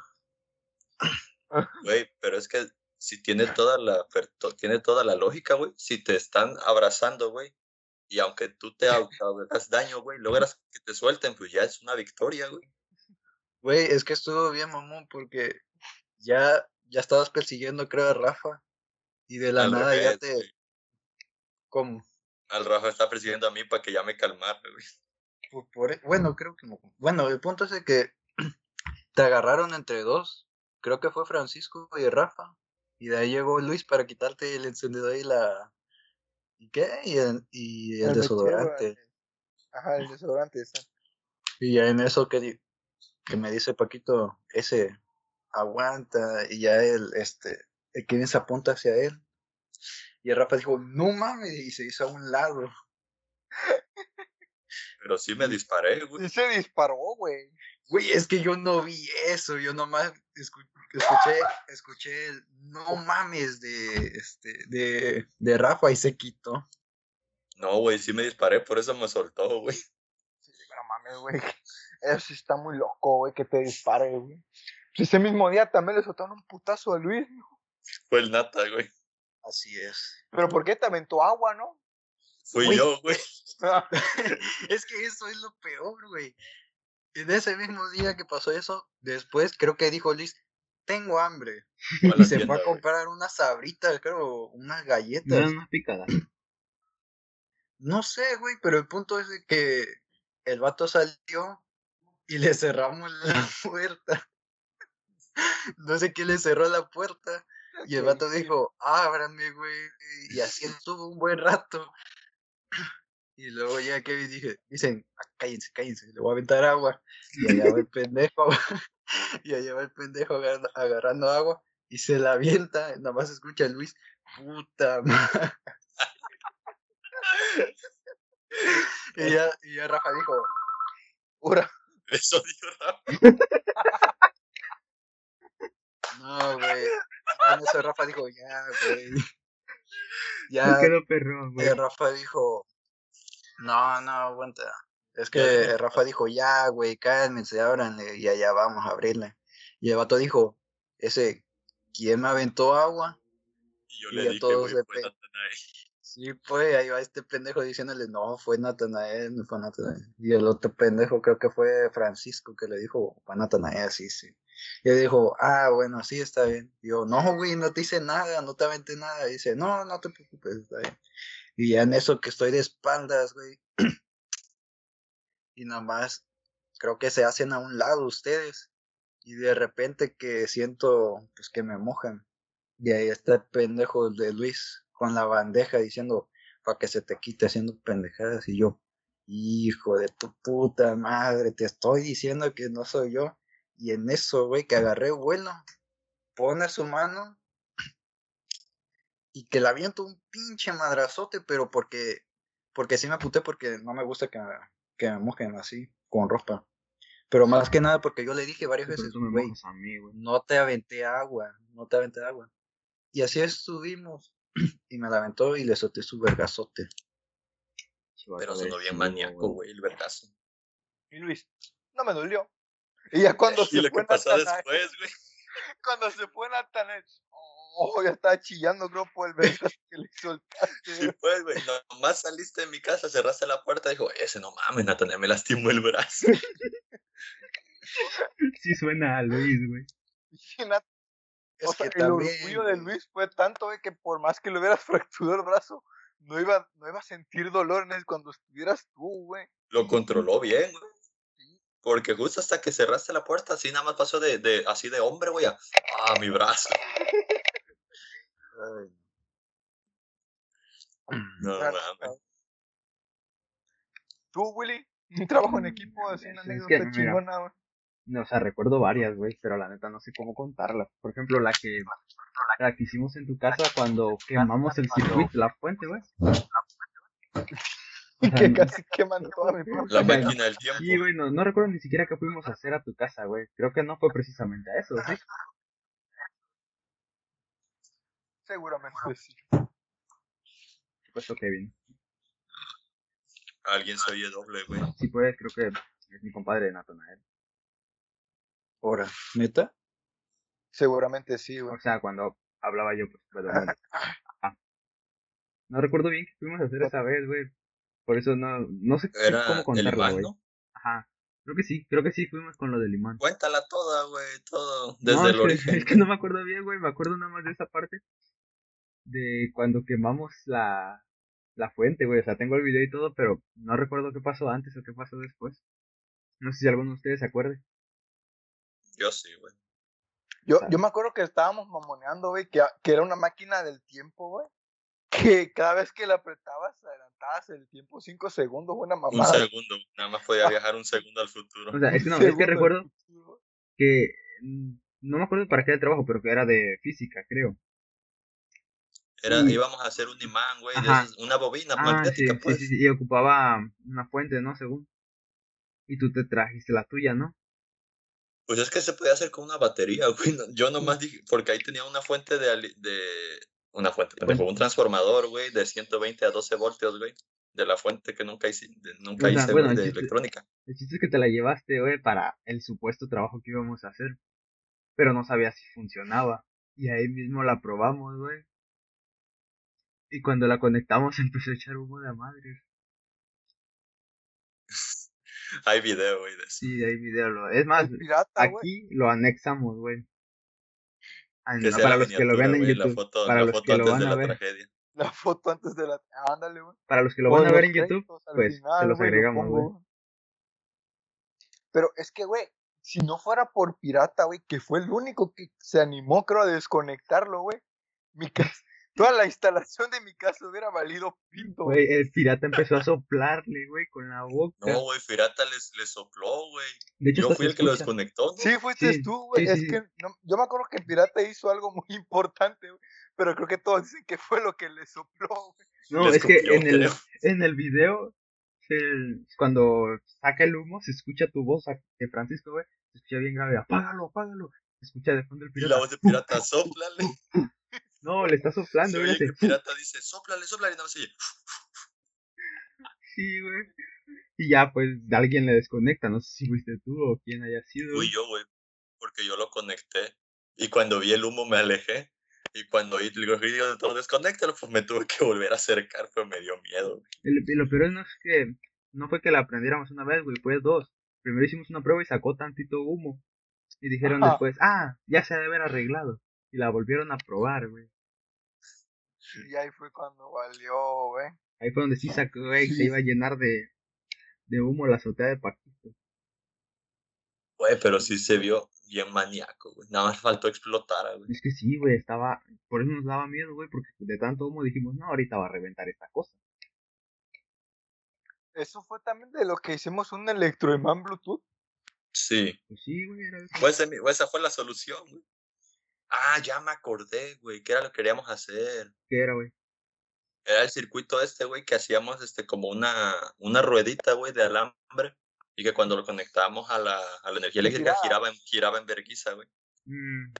Güey, pero es que si tiene toda la, tiene toda la lógica, güey. Si te están abrazando, güey, y aunque tú te hagas daño, güey, logras que te suelten, pues ya es una victoria, güey. Güey, es que estuvo bien, mamón, porque ya, ya estabas persiguiendo, creo, a Rafa. Y de la Al nada revés, ya te. güey. ¿Cómo? Al Rafa está persiguiendo a mí para que ya me calmara, güey. Por- por e- bueno, creo que no. Bueno, el punto es de que te agarraron entre dos. Creo que fue Francisco y Rafa. Y de ahí llegó Luis para quitarte el encendedor y la. ¿Y qué? Y el, y el desodorante. Ajá, el desodorante ese. Y ya en eso que, di- que me dice Paquito, ese aguanta. Y ya él, este, el Kevin se apunta hacia él. Y el Rafa dijo, no mames, y se hizo a un lado. Pero sí me disparé, güey. Y se disparó, güey. Güey, es que yo no vi eso, yo nomás escu- escuché, escuché el no mames de este de, de Rafa y se quitó. No, güey, sí me disparé, por eso me soltó, güey. Sí, pero mames, güey. Eso sí está muy loco, güey, que te dispare, güey. Ese mismo día también le soltaron un putazo a Luis, ¿no? Fue el nata, güey. Así es. Pero ¿por qué te aventó agua, no? Fui yo, güey. (laughs) (laughs) es que eso es lo peor, güey. En ese mismo día que pasó eso, después creo que dijo Liz, tengo hambre. Y se fue a güey. comprar unas sabritas, creo, unas No galletas. unas picadas. No sé, güey, pero el punto es que el vato salió y le cerramos la (laughs) puerta. No sé quién le cerró la puerta. Y el vato dijo, ábrame, güey. Y así estuvo un buen rato. Y luego ya que dije, dicen, "Ah, cállense, cállense, le voy a aventar agua. Y allá va el pendejo, (laughs) y allá va el pendejo agar- agarrando agua y se la avienta. Nada más escucha a Luis, puta (laughs) madre. y, ya, y ya Rafa dijo, Ura, Eso dijo Rafa. no, güey. No, eso Rafa dijo, ya, güey. Me Ya, quedó perrón, güey. Y Rafa dijo, no, no, aguanta. Es que Rafa dijo, ya, güey, cálmense, ábranle, y allá vamos a abrirle. Y el vato dijo, ese, ¿quién me aventó agua? Y yo Y le dije, todos de fue Natanael. Sí, pues, ahí va este pendejo diciéndole, no, fue Natanael, no fue Natanael. Y el otro pendejo creo que fue Francisco que le dijo, fue Natanael, sí, sí. Y él dijo, ah, bueno, sí, está bien. Y yo, no, güey, no te hice nada, no te aventé nada. Y dice, no, no te preocupes, está bien. Y ya en eso que estoy de espaldas, güey. (clears throat) y nada más, creo que se hacen a un lado ustedes. Y de repente que siento, pues que me mojan. Y ahí está el pendejo de Luis con la bandeja diciendo, para que se te quite haciendo pendejadas. Y yo, hijo de tu puta madre, te estoy diciendo que no soy yo. Y en eso, güey, que agarré vuelo, pone su mano y que la aviento un pinche madrazote, pero porque, porque sí me aputé porque no me gusta que, me- que me mojen así, con ropa. Pero más que nada porque yo le dije varias veces, güey, no te aventé agua, no te aventé agua. Y así estuvimos. (clears throat) Y me la aventó y le solté su vergazote. Pero sonó bien maníaco, güey, el vergazo. y Luis, no me dolió. (laughs) Y ya cuando (laughs) Y se lo fue que pasó Natanael, después, güey. (laughs) cuando se fue Natanael, oh, ya estaba chillando, creo, por el vergazo (laughs) que le soltaste. Sí, pues, güey. Nomás saliste de mi casa, cerraste la puerta, dijo, ese no mames, Natanael me lastimó el brazo. (laughs) Sí suena a Luis, güey. Y Es o sea, que el también. orgullo de Luis fue tanto, güey, que por más que le hubieras (laughs) fracturado el brazo, no iba, no iba a sentir dolor en él cuando estuvieras tú, güey. Lo controló bien, güey. Porque justo hasta que cerraste la puerta, así nada más pasó de, de así de hombre, güey, a, ah, mi brazo. Ay. (clears throat) No Claro, mames. Tú, Willy, un trabajo en equipo, (laughs) así una Es que, anécdota chingona, güey. No, o sea, recuerdo varias, güey, pero la neta no sé cómo contarlas. Por ejemplo, la que, la que hicimos en tu casa cuando quemamos el circuito, la fuente, güey. O (laughs) sea, que no- casi queman toda mi (laughs) La máquina del tiempo. Sí, güey, no, no recuerdo ni siquiera que fuimos a hacer a tu casa, güey. Creo que no fue precisamente a eso, ¿sí? Seguramente sí. Puesto Kevin. Alguien se oye doble, güey. Sí, pues, creo que es mi compadre Natanael. Ahora, ¿neta? Seguramente sí, güey. O sea, cuando hablaba yo, pues. Ajá. (laughs) No recuerdo bien qué fuimos a hacer esa vez, güey. Por eso no, no sé qué- Era cómo imán, güey. ¿no? Ajá. Creo que sí, creo que sí fuimos con lo del imán. Cuéntala toda, güey, todo, desde No, el (laughs) es que- origen. Es que no me acuerdo bien, güey. Me acuerdo nada más de esa parte. De cuando quemamos la, la fuente, güey. O sea, tengo el video y todo, pero no recuerdo qué pasó antes o qué pasó después. No sé si alguno de ustedes se acuerde. Yo sí, güey. Yo, yo me acuerdo que estábamos mamoneando, güey, que, que era una máquina del tiempo, güey. Que cada vez que la apretabas, adelantabas el tiempo 5 segundos, una Un mamada. segundo, nada más podía viajar un segundo al futuro. O sea, es que no, es que recuerdo que. mm, No me acuerdo para qué era el trabajo, pero que era de física, creo. Era, íbamos a hacer un imán, güey, de una bobina Ah, sí, magnética, sí, pues. sí, sí, y ocupaba una fuente, ¿no? Según. Y tú te trajiste la tuya, ¿no? Pues es que se podía hacer con una batería, (laughs) güey. Yo nomás dije, porque ahí tenía una fuente de, de una fuente, pendejo, un transformador, güey, de 120 a 12 voltios, güey. de la fuente que nunca hice, de- nunca hice bueno, güey, el de chiste- electrónica. El chiste es que te la llevaste, güey, para el supuesto trabajo que íbamos a hacer. Pero no sabía si funcionaba. Y ahí mismo la probamos, güey. Y cuando la conectamos (laughs) empezó a echar humo de madre. Hay video, güey, de eso. Sí, hay video. Lo... Es más, pirata, aquí lo anexamos, güey. Ah, no, para los que lo vean en güey, la YouTube. foto, para la los foto que lo antes van de a la ver. tragedia. La foto antes de la. Ándale, güey. Para los que lo van a ver en YouTube, pues se los agregamos, güey. Pero es que, güey, si no fuera por Pirata, güey, que fue el único que se animó, creo, a desconectarlo, güey, mi (laughs) toda la instalación de mi casa hubiera valido pinto, güey. El pirata empezó a soplarle, güey, con la boca. No, güey, Pirata les, les sopló, güey. de hecho, Yo fui el que lo desconectó, ¿no? Sí, fuiste Sí, tú, güey. sí, es sí, que no- yo me acuerdo que Pirata hizo algo muy importante, güey. Pero creo que todos dicen que fue lo que le sopló, güey. No, Les es que en el, en el video, se- cuando saca el humo, se escucha tu voz de Francisco, güey. Se escucha bien grave. Apágalo, apágalo. Se escucha de fondo el Y pirata. la voz de Pirata, soplale. (laughs) No, le está soplando, güey. hace- Pirata dice, soplale, soplale, y nada más Sí, güey. Y ya, pues, alguien le desconecta. No sé si fuiste tú o quién haya sido. Fui yo, güey, porque yo lo conecté. Y cuando vi el humo me alejé. Y cuando vi el grito de todo, desconéctalo, pues me tuve que volver a acercar, pues me dio miedo. güey. El- y lo peor no es que no fue que la aprendiéramos una vez, güey, fue dos. Primero hicimos una prueba y sacó tantito humo. Y dijeron Ajá. después, ah, ya se ha de haber arreglado. Y la volvieron a probar, güey. Y ahí fue cuando valió, güey. Ahí fue donde sí sacó, güey, Sí. se iba a llenar de, de humo la azotea de Paquito. Güey, pero sí se vio bien maníaco, güey. Nada más faltó explotar, güey. Es que sí, güey, estaba, por eso nos daba miedo, güey, porque de tanto humo dijimos, no, ahorita va a reventar esta cosa. Eso fue también de lo que hicimos un electroimán Bluetooth. Sí. Pues sí, güey, era eso. Pues esa fue la solución, güey. Ah, ya me acordé, güey, que era lo que queríamos hacer. ¿Qué era, güey? Era el circuito este, güey, que hacíamos este como una, una ruedita, güey, de alambre. Y que cuando lo conectábamos a la, a la energía eléctrica giraba. giraba en, giraba en verguiza, güey. Mm,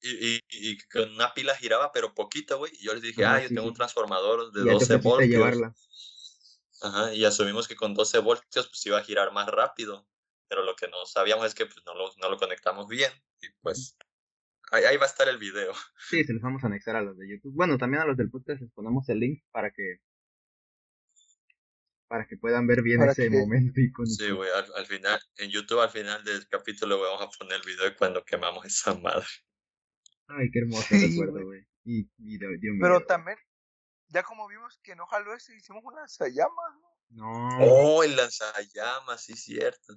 Y, y, y con una pila giraba, pero poquito, güey. Y yo les dije, Ajá, ah, yo sí, tengo sí. un transformador de ya te 12 pusiste a voltios. llevarla. Ajá, y asumimos que con 12 voltios pues iba a girar más rápido. Pero lo que no sabíamos es que pues no lo, no lo conectamos bien. Y pues ahí, ahí va a estar el video. Sí, se los vamos a anexar a los de YouTube. Bueno, también a los del podcast les ponemos el link para que para que puedan ver bien ese que- momento icónico. Sí, güey, al, al final, en YouTube al final del capítulo vamos a poner el video de cuando quemamos esa madre. Ay, qué hermoso Sí, recuerdo, güey. Y, y dio, dio Pero miedo. también, ya como vimos que no jaló ese, hicimos una lanzallamas, ¿no? No, Oh, el lanzallamas, sí, cierto.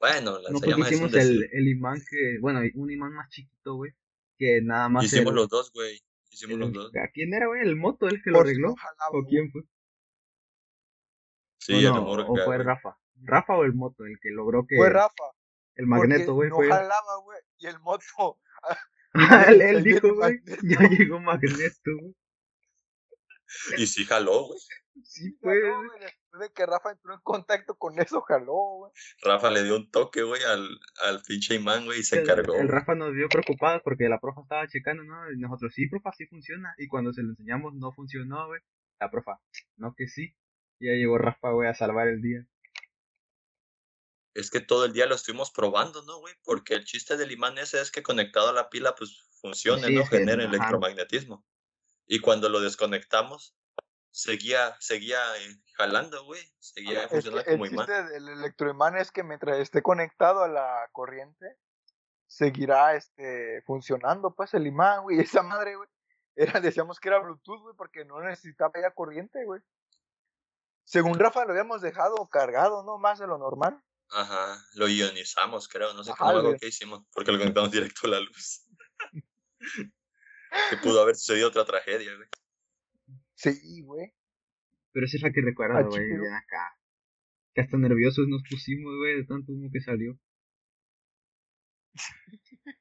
Bueno, el no porque lanzallamas es un hicimos el, el imán que, bueno, un imán más chiquito, güey, que nada más Hicimos los dos, güey. Hicimos el- los dos. ¿A quién era, güey? ¿El moto el que lo Por arregló? no jalaba, ¿O quién fue? Sí, o, el no, de o fue güey. Rafa. ¿Rafa o el moto? El que logró que Fue Rafa. el magneto, güey, porque fue... No jalaba, güey. Y el moto. (laughs) (laughs) él, dijo, güey, ya llegó Magneto, güey. Y sí jaló, güey. Sí, pues. jaló, güey, Después de que Rafa entró en contacto con eso, jaló, güey. Rafa le dio un toque, güey, al, al pinche imán, güey, y se el, cargó. el. Rafa nos vio preocupados porque la profa estaba checando, ¿no? Y nosotros, sí, profa, sí funciona. Y cuando se lo enseñamos, no funcionó, güey. La profa, no que sí. Y ya llegó Rafa, güey, a salvar el día. Es que todo el día lo estuvimos probando, ¿no, güey? Porque el chiste del imán ese es que conectado a la pila, pues funcione, Sí, ¿no? ajá. electromagnetismo. Y cuando lo desconectamos, seguía, seguía eh, jalando, güey. Seguía funcionando el como imán. del electroimán es que mientras esté conectado a la corriente, seguirá este funcionando, pues, el imán, güey. (laughs) Esa madre, güey. Era, decíamos que era Bluetooth, güey, porque no necesitaba ya corriente, güey. Según Rafa lo habíamos dejado cargado, ¿no? Más de lo normal. Ajá, lo ionizamos, creo. No sé Ajá, cómo algo güey. que hicimos, porque lo conectamos (laughs) directo a la luz. (laughs) que pudo haber sucedido otra tragedia, güey. Sí, güey. Pero esa es la que recuerdo, güey, bien acá. Que hasta nerviosos nos pusimos, güey, de tanto humo que salió.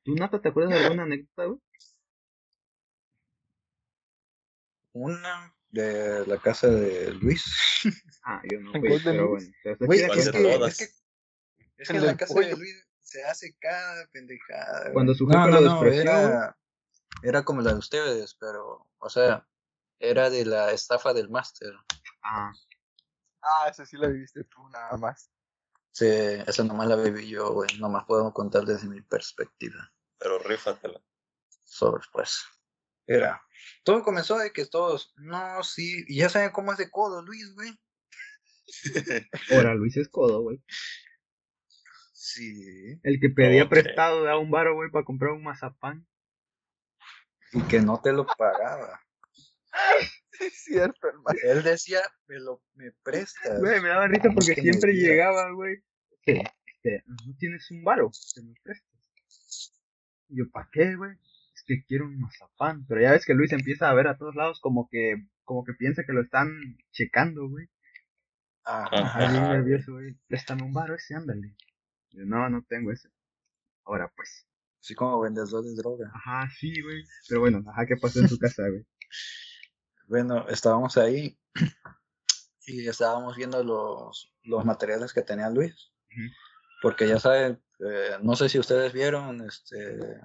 ¿Tú, Nata, te acuerdas de alguna anécdota, güey? Una de la casa de Luis. (laughs) Ah, yo no, ¿En güey, pero bueno. Pero está Güey, chida, ¿cuál es que, es que, es que en la casa pollo. de Luis se hace cada pendejada. güey. Cuando su no, jefe no, lo no, despreció, güey. era, era como la de ustedes, pero, o sea, era de la estafa del máster. Ah, Ah, ese sí lo viviste tú nada más. Sí, esa nomás la viví yo, güey. Nomás puedo contar desde mi perspectiva. Pero rífatela. Sobre, pues. Era. Todo comenzó de que todos, no, sí, y ya saben cómo es de codo, Luis, güey. (laughs) ahora Luis es codo, güey. Sí. El que pedía prestado de a un baro, güey, para comprar un mazapán. Y que no te lo pagaba. (laughs) Sí, es cierto, hermano. Él decía, me lo me prestas. Güey, me daba risa porque que siempre llegaba, güey. que, Este, no tienes un baro, que me prestes. Y yo, ¿para qué, güey? Es que quiero un mazapán. Pero ya ves que Luis empieza a ver a todos lados como que, como que piensa que lo están checando, güey. Ajá. Bien nervioso, güey. Préstame un baro ese, ándale. Yo, no, no tengo ese. Ahora pues. Así como vendedor de droga. Ajá, sí, güey. Pero bueno, ajá, ¿qué pasó en su casa, güey? (laughs) Bueno, estábamos ahí y estábamos viendo los, los materiales que tenía Luis. Porque ya saben, eh, no sé si ustedes vieron, este,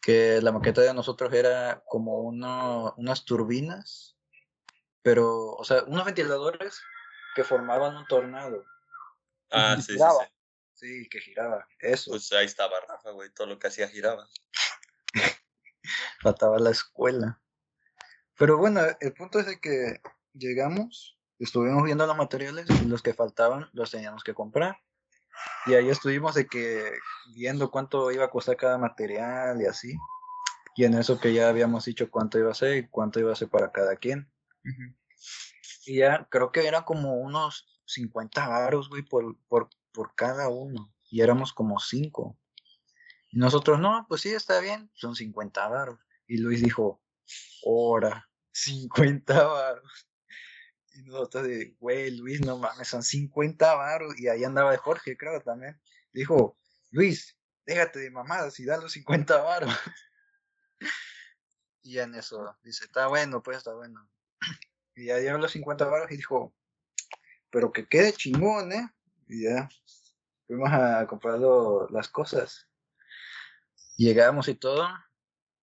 que la maqueta de nosotros era como uno, unas turbinas, pero, o sea, unos ventiladores que formaban un tornado. Ah, sí, sí, giraba. sí. Sí, que giraba. Eso. Pues ahí estaba Rafa, güey. Todo lo que hacía giraba. (laughs) faltaba la escuela. Pero bueno, el punto es de que llegamos, estuvimos viendo los materiales y los que faltaban los teníamos que comprar. Y ahí estuvimos de que viendo cuánto iba a costar cada material y así. Y en eso que ya habíamos dicho cuánto iba a ser y cuánto iba a ser para cada quien. Y ya creo que eran como unos 50 varos, güey, por, por, por cada uno. Y éramos como cinco. Y nosotros, no, pues sí, está bien, son 50 varos. Y Luis dijo, hora, 50 varos. Y nosotros de, güey, Luis, no mames, son 50 varos. Y ahí andaba Jorge, creo también. Dijo, Luis, déjate de mamadas y da los 50 varos. (laughs) y en eso, dice, está bueno, pues está bueno. (clears throat) Y ya dieron los 50 varos y dijo, pero que quede chingón, ¿eh? Y ya fuimos a comprar las cosas. Llegamos y todo,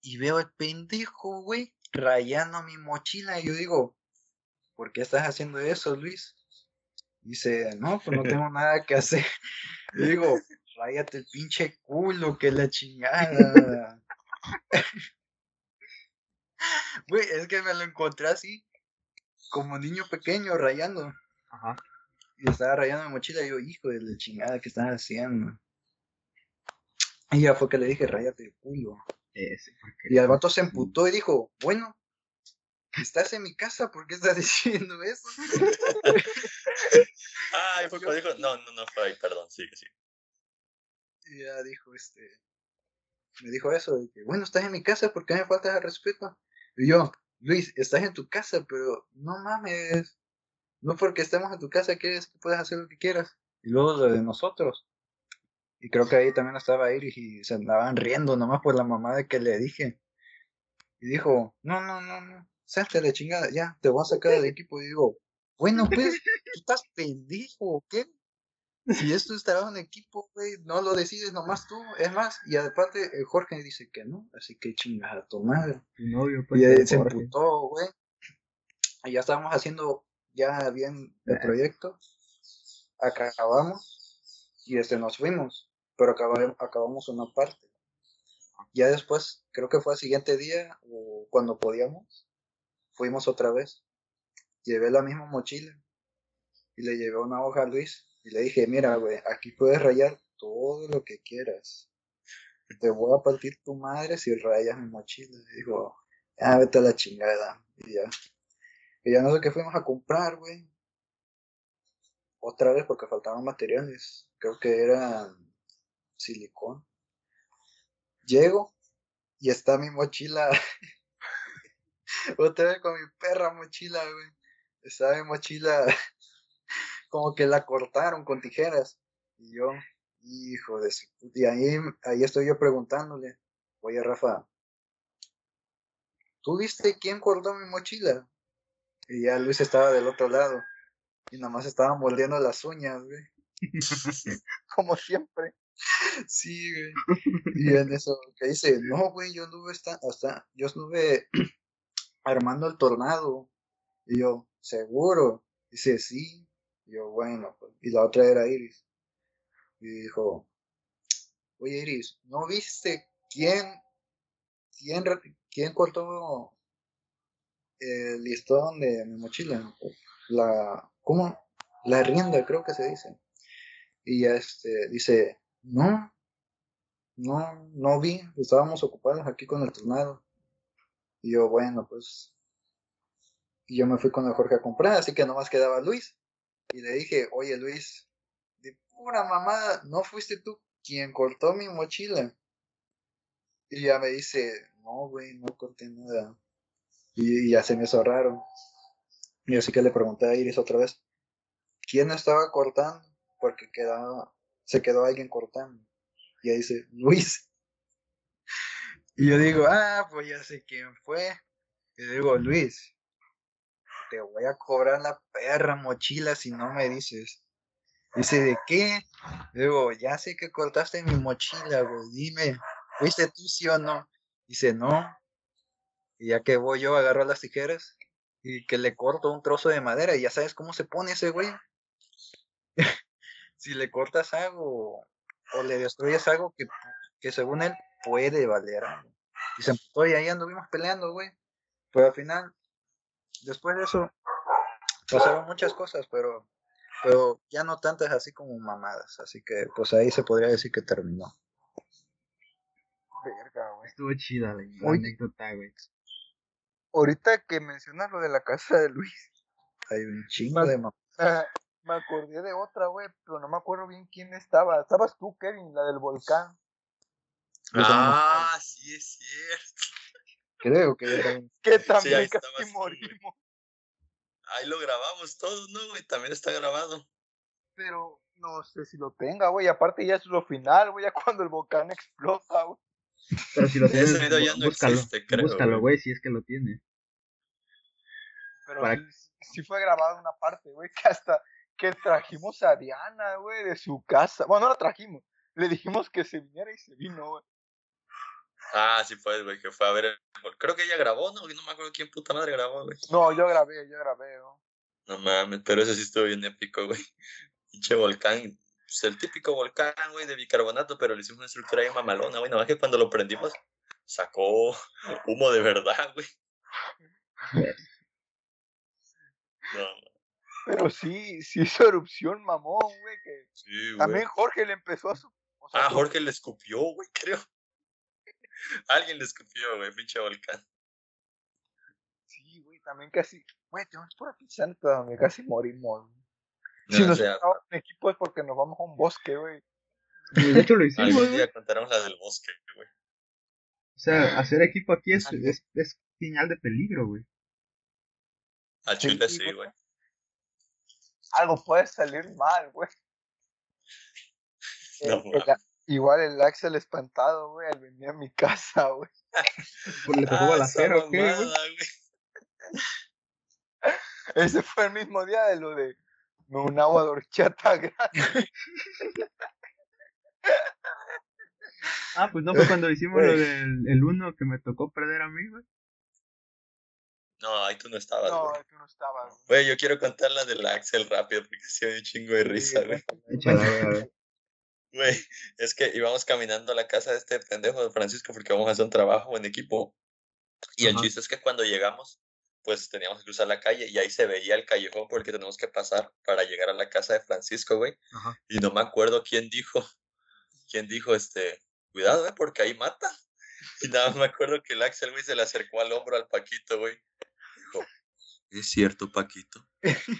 y veo el pendejo, güey, rayando mi mochila. Y yo digo, ¿por qué estás haciendo eso, Luis? Dice, no, pues no tengo (laughs) nada que hacer. (laughs) Y digo, ráyate el pinche culo, que la chingada. (laughs) Güey, es que me lo encontré así, como niño pequeño, rayando. Ajá. Y estaba rayando mi mochila y yo, hijo de la chingada, ¿qué estás haciendo? Y ya fue que le dije, rayate el culo. Ese. Y el vato se emputó y dijo, bueno, estás en mi casa, ¿por qué estás (laughs) diciendo eso? Ah, y fue cuando dijo, no, no, no fue ahí, perdón, sigue, sigue. Y ya dijo, este, me dijo eso, de que, bueno, estás en mi casa, ¿por qué me faltas al respeto? Y yo, Luis, estás en tu casa, pero no mames, no porque estemos en tu casa quieres que puedas hacer lo que quieras. Y luego lo de nosotros. Y creo que ahí también estaba Iris y se andaban riendo nomás por la mamada que le dije. Y dijo, no, no, no, no, salte la chingada, ya, te voy a sacar del equipo. Y digo, bueno, pues, tú estás pendejo, ¿o qué? Si esto es trabajo en equipo, güey, no lo decides nomás tú. Es más, y aparte, el Jorge dice que no, así que chingas a tu madre. Tu novio, pues, Y el se emputó, güey. Y ya estábamos haciendo ya bien el Eh. proyecto. Acabamos y este nos fuimos, pero acabamos, acabamos una parte. Ya después, creo que fue al siguiente día o cuando podíamos, fuimos otra vez. Llevé la misma mochila y le llevé una hoja a Luis y le dije, mira, güey, aquí puedes rayar todo lo que quieras. Te voy a partir tu madre si rayas mi mochila. Y dijo, ah, vete a la chingada. Y ya. Y ya no sé qué fuimos a comprar, güey. Otra vez porque faltaban materiales. Creo que era silicón. Llego y está mi mochila. (laughs) Otra vez con mi perra mochila, güey. Está mi mochila (laughs) como que la cortaron con tijeras. Y yo, hijo de. Y ahí, ahí estoy yo preguntándole, oye Rafa, ¿tú viste quién cortó mi mochila? Y ya Luis estaba del otro lado. Y nada más estaban mordiendo las uñas, güey. (laughs) Como siempre. (laughs) Sí, güey. Y en (laughs) eso que dice, no, güey, yo anduve hasta, hasta, yo estuve (clears throat) armando el tornado. Y yo, ¿seguro? Dice, sí. Y yo, bueno, pues. Y la otra era Iris. Y dijo, oye Iris, ¿no viste quién, quién, quién cortó el listón de mi mochila? La, ¿cómo? La rienda, creo que se dice. Y ya este, dice, no, no, no vi, estábamos ocupados aquí con el tornado. Y yo, bueno, pues. Y yo me fui con Jorge a comprar, así que nomás quedaba Luis. Y le dije, oye Luis, de pura mamada, ¿no fuiste tú quien cortó mi mochila? Y ya me dice, no, güey, no corté nada. Y, y ya se me hizo raro. Y así que le pregunté a Iris otra vez, ¿quién estaba cortando? Porque quedaba, se quedó alguien cortando. Y ahí dice, Luis. (laughs) Y yo digo, ah, pues ya sé quién fue. Y digo, Luis, te voy a cobrar la perra mochila si no me dices. Dice, ¿de qué? Digo, ya sé que cortaste mi mochila, güey, dime, ¿fuiste tú sí o no? Dice, no. Y ya que voy yo, agarro las tijeras y que le corto un trozo de madera y ya sabes cómo se pone ese güey. Si le cortas algo o le destruyes algo que, que según él puede valer algo. Y se emputó y ahí anduvimos peleando, güey. Pero al final, después de eso, pasaron muchas cosas, pero, pero ya no tantas así como mamadas. Así que pues ahí se podría decir que terminó. Verga, güey. Estuvo chida la, la anécdota, güey. Ahorita que mencionas lo de la casa de Luis, Hay un chingo de mamadas. Me acordé de otra, güey, pero no me acuerdo bien quién estaba. Estabas tú, Kevin, la del volcán. Ah, sí es cierto. Creo que también. (laughs) Que también ahí casi estabas tú, güey. morimos. Ahí lo grabamos todo, ¿no, güey? También está grabado. Pero no sé si lo tenga, güey. Aparte ya es lo final, güey, ya (laughs) cuando el volcán explota, güey. Pero si lo Ese tienes, video ya no búscalo. existe, creo, búscalo, güey. si es que lo tienes. Pero Para- sí, sí fue grabado una parte, güey, (laughs) que hasta que trajimos a Diana, güey, de su casa. Bueno, no la trajimos. Le dijimos que se viniera y se vino, güey. Ah, sí fue, güey, que fue a ver el... Creo que ella grabó, ¿no? No me acuerdo quién puta madre grabó, güey. No, yo grabé, yo grabé, ¿no? No mames, pero ese sí estuvo bien épico, güey. (laughs) Pinche volcán. Pues el típico volcán, güey, de bicarbonato, pero le hicimos una estructura ahí mamalona, güey. Nada más que cuando lo prendimos, sacó (laughs) humo de verdad, güey. (laughs) No, Pero (laughs) sí, sí hizo erupción, mamón, güey, que sí, güey. también Jorge le empezó a su... o sea, Ah, Jorge le escupió, güey, (laughs) creo. Alguien le escupió, güey, pinche volcán. Sí, güey, también casi... Güey, tenemos pura pinche anécdota donde casi morimos. güey. No, si nos sea, en equipo es porque nos vamos a un bosque, güey. De hecho lo (laughs) hicimos, algún día contaremos la del bosque, güey. O sea, hacer equipo aquí es, es, es señal de peligro, güey. Al chile sí, sí, güey. Algo puede salir mal, güey. (laughs) No, El- el- igual el Axel espantado, güey, al venir a mi (laughs) casa, güey. Pues le tocó Ah, balacero, ¿o ¿qué, güey? Ese fue el mismo día de lo de un agua de horchata (laughs) grande. Ah, pues no fue cuando hicimos lo del el uno que me tocó perder a mí, güey. No, ahí tú no estabas, No, güey. tú no estabas. güey. Yo quiero contar la del Axel rápido porque sí me dio un chingo de risa, güey. (laughs) Güey, es que íbamos caminando a la casa de este pendejo de Francisco porque vamos a hacer un trabajo en equipo. Y el chiste es que cuando llegamos, pues teníamos que cruzar la calle y ahí se veía el callejón por el que tenemos que pasar para llegar a la casa de Francisco, güey. Y no me acuerdo quién dijo, quién dijo, este, cuidado, güey, porque ahí mata. (laughs) Y nada más me acuerdo que el Axel, güey, se le acercó al hombro al Paquito, güey. Es cierto, Paquito,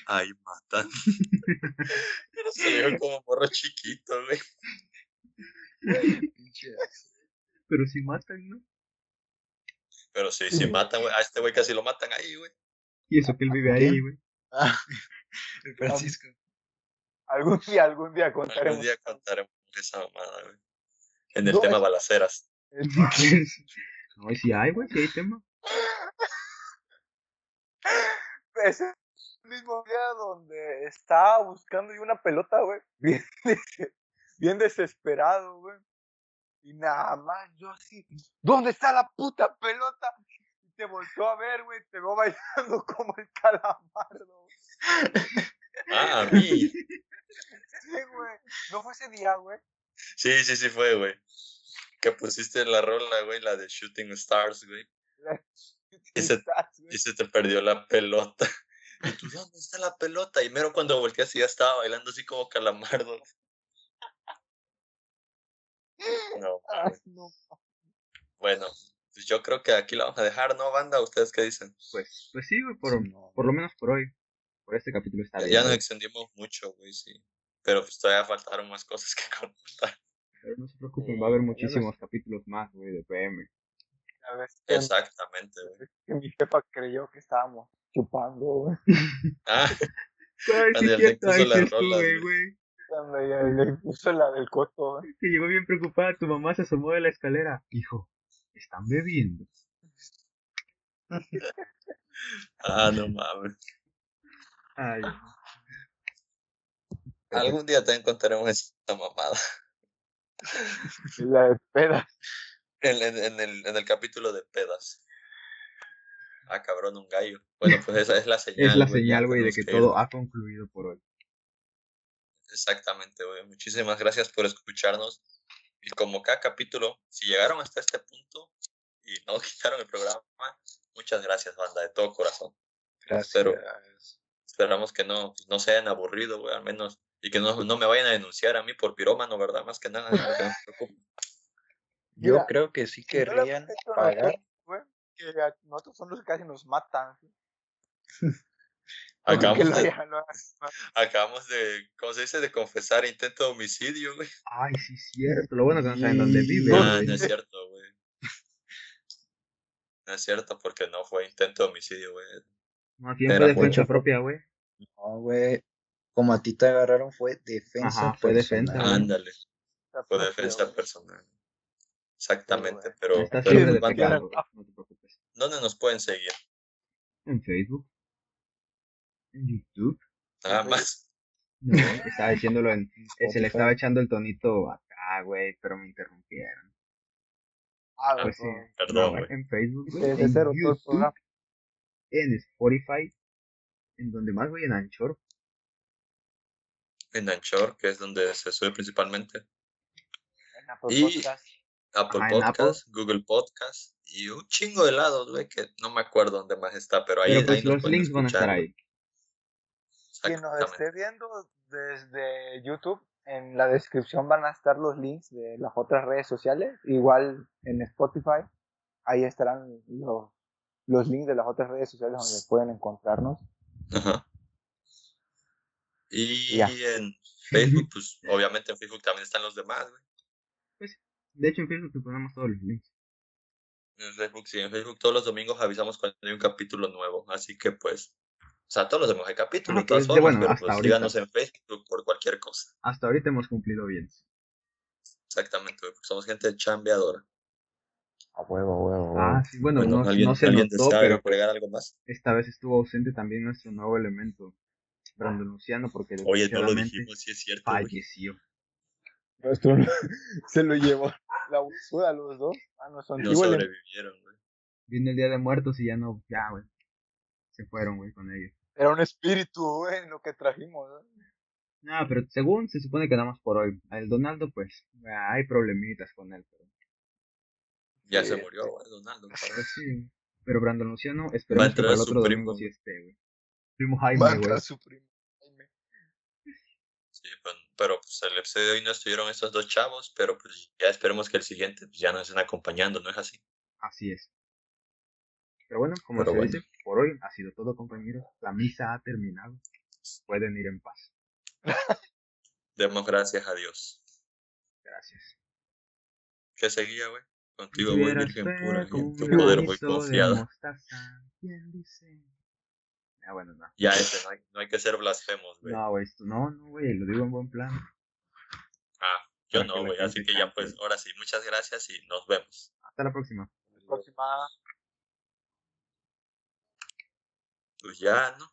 ahí matan. (laughs) Pero se dijo como morro chiquito, güey. (laughs) Pinche Pero si matan, ¿no? Pero sí, sí matan, güey. A este güey casi lo matan ahí, güey. Y eso que él vive ahí, güey. Ah, (laughs) el Francisco. Algún día, algún día contaremos. Algún día contaremos esa mamada, güey. En el No, tema es- balaceras. No, si hay, güey, si hay tema. Ese mismo día donde estaba buscando yo una pelota, güey. (laughs) Bien desesperado, güey. Y nada más, yo así, ¿dónde está la puta pelota? Y te volteó a ver, güey, te veo (laughs) bailando como el calamardo. Ah, a (laughs) mí. Sí, güey. ¿No fue ese día, güey? Sí, sí, sí fue, güey. Que pusiste la rola, güey, la de Shooting Stars, güey. (laughs) Y se-. Y se te perdió la pelota. Y tú, ¿dónde está la pelota? Y mero cuando volteas ya estaba bailando así como calamardo. No, (laughs) Ay, mames. no. bueno, pues yo creo que aquí la vamos a dejar, ¿no, banda? ¿Ustedes qué dicen? Pues, pues sí, güey, por, No. por lo menos por hoy. Por este capítulo está bien. Ya nos extendimos mucho, güey, sí. Pero pues todavía faltaron más cosas que (laughs) contar. Pero no se preocupen, Sí, va a haber muchísimos capítulos más, güey, de PM. Que, Exactamente, güey. (laughs) que mi jefa creyó que estábamos chupando, güey. (laughs) Ah, sí, güey. Cuando ya le puso la del coto, güey. Que llegó bien preocupada, tu mamá se asomó de la escalera. Hijo, están bebiendo. ah, no mames. Ay, Algún día también contaremos esta mamada. La de pedas. En, en- en el, en el capítulo de pedas. Ah, cabrón, un gallo. Bueno, pues esa es la (laughs) señal. es la señal, güey, de que todo ha concluido por hoy. Exactamente, güey. Muchísimas gracias por escucharnos. Y como cada capítulo, si llegaron hasta este punto y no (laughs) quitaron el programa, muchas gracias, banda, de todo corazón. Gracias. Pero esperamos que no, pues, no se hayan aburrido, güey, al menos. Y que no, no me vayan a denunciar a mí por pirómano, ¿verdad? Más que nada, (laughs) no se preocupen. Yo Mira, creo que sí no querrían pagar. nosotros, güey, que a- nosotros son los que casi nos matan. ¿sí? (laughs) Acabamos de, (laughs) acabamos de, ¿cómo se dice? De confesar intento de homicidio, güey. Ay, sí, cierto. Lo bueno que no saben dónde vive, Ah, güey. no es cierto, güey. No es cierto porque no fue intento de homicidio, güey. No, aquí fue defensa propia, güey. No, güey. Como a ti te agarraron fue defensa Ajá, fue defensa, personal. Ándale, fue defensa personal. Exactamente, pero, No te preocupes. ¿dónde nos pueden seguir? En Facebook. En YouTube. Nada Sí. más. No, estaba diciéndolo en. (laughs) Se le estaba echando el tonito acá, güey, pero me interrumpieron. Ah, Pues sí. güey. Perdón, güey, en Facebook, güey, en cero YouTube, en Spotify, en donde más, güey, en Anchor. En Anchor, que es donde se sube principalmente. En Apple Y- Podcast. Apple Ajá, Apple. Podcast, Google Podcast y un chingo de lados, güey, que no me acuerdo dónde más está, pero ahí, Pero ahí pues nos los links van a estar ahí. Quien nos esté viendo desde YouTube, en la descripción van a estar los links de las otras redes sociales. Igual en Spotify, ahí estarán los, los links de las otras redes sociales donde pueden encontrarnos. Ajá. Y en (laughs) Facebook, pues obviamente en Facebook también están los demás, güey. De hecho, en Facebook te ponemos todos los links. En Facebook, sí, en Facebook todos los domingos avisamos cuando hay un capítulo nuevo, así que pues, o sea, todos los domingos hay capítulos, Ah, todas formas, bueno, pero hasta pues síganos en Facebook por cualquier cosa. Hasta ahorita hemos cumplido bien. Exactamente, somos gente chambeadora. A huevo, a huevo. Ah, sí, bueno, Bueno, no, ¿alguien, no se ¿alguien notó, desea pero agregar algo más? esta vez estuvo ausente también nuestro nuevo elemento, Brandon Luciano, porque Oye, no lo dijimos, sí es cierto, falleció. Nuestro (laughs) se lo llevó la suda a los dos. Ah, no son No sobrevivieron, güey. Viene el Día de Muertos y ya no, ya, güey. Se fueron, güey, con ellos. Era un espíritu, güey, lo que trajimos. ¿no? No, pero según se supone que nada más por hoy. El Donaldo, pues, hay problemitas con él, pero Ya Sí, se murió, güey, Donaldo. (laughs) pues sí. Pero Brandon Luciano, esperemos que para el otro primo, domingo sí esté, güey. Primo Jaime, Va a güey. entrar su primo. Jaime. Sí, pues, pero pues el episodio de hoy no estuvieron estos dos chavos, pero pues ya esperemos que el siguiente pues, ya nos estén acompañando, ¿no es así? Así es. Pero bueno, como Pero se bueno. dice, por hoy ha sido todo, compañeros. La misa ha terminado. Pueden ir en paz. (laughs) Demos gracias a Dios. Gracias. ¿Qué seguía, güey? Contigo voy, Virgen pura, en tu poder voy confiado. mostaza, ¿quién dice? Ah, bueno, no. Ya ese, no hay, no hay que ser blasfemos, güey. No, güey, esto no, no, güey, lo digo en buen plan. Ah, yo Para no, la güey. Así que ya cante. pues, ahora sí, muchas gracias y nos vemos. Hasta la próxima. Próxima. Pues ya, ¿no?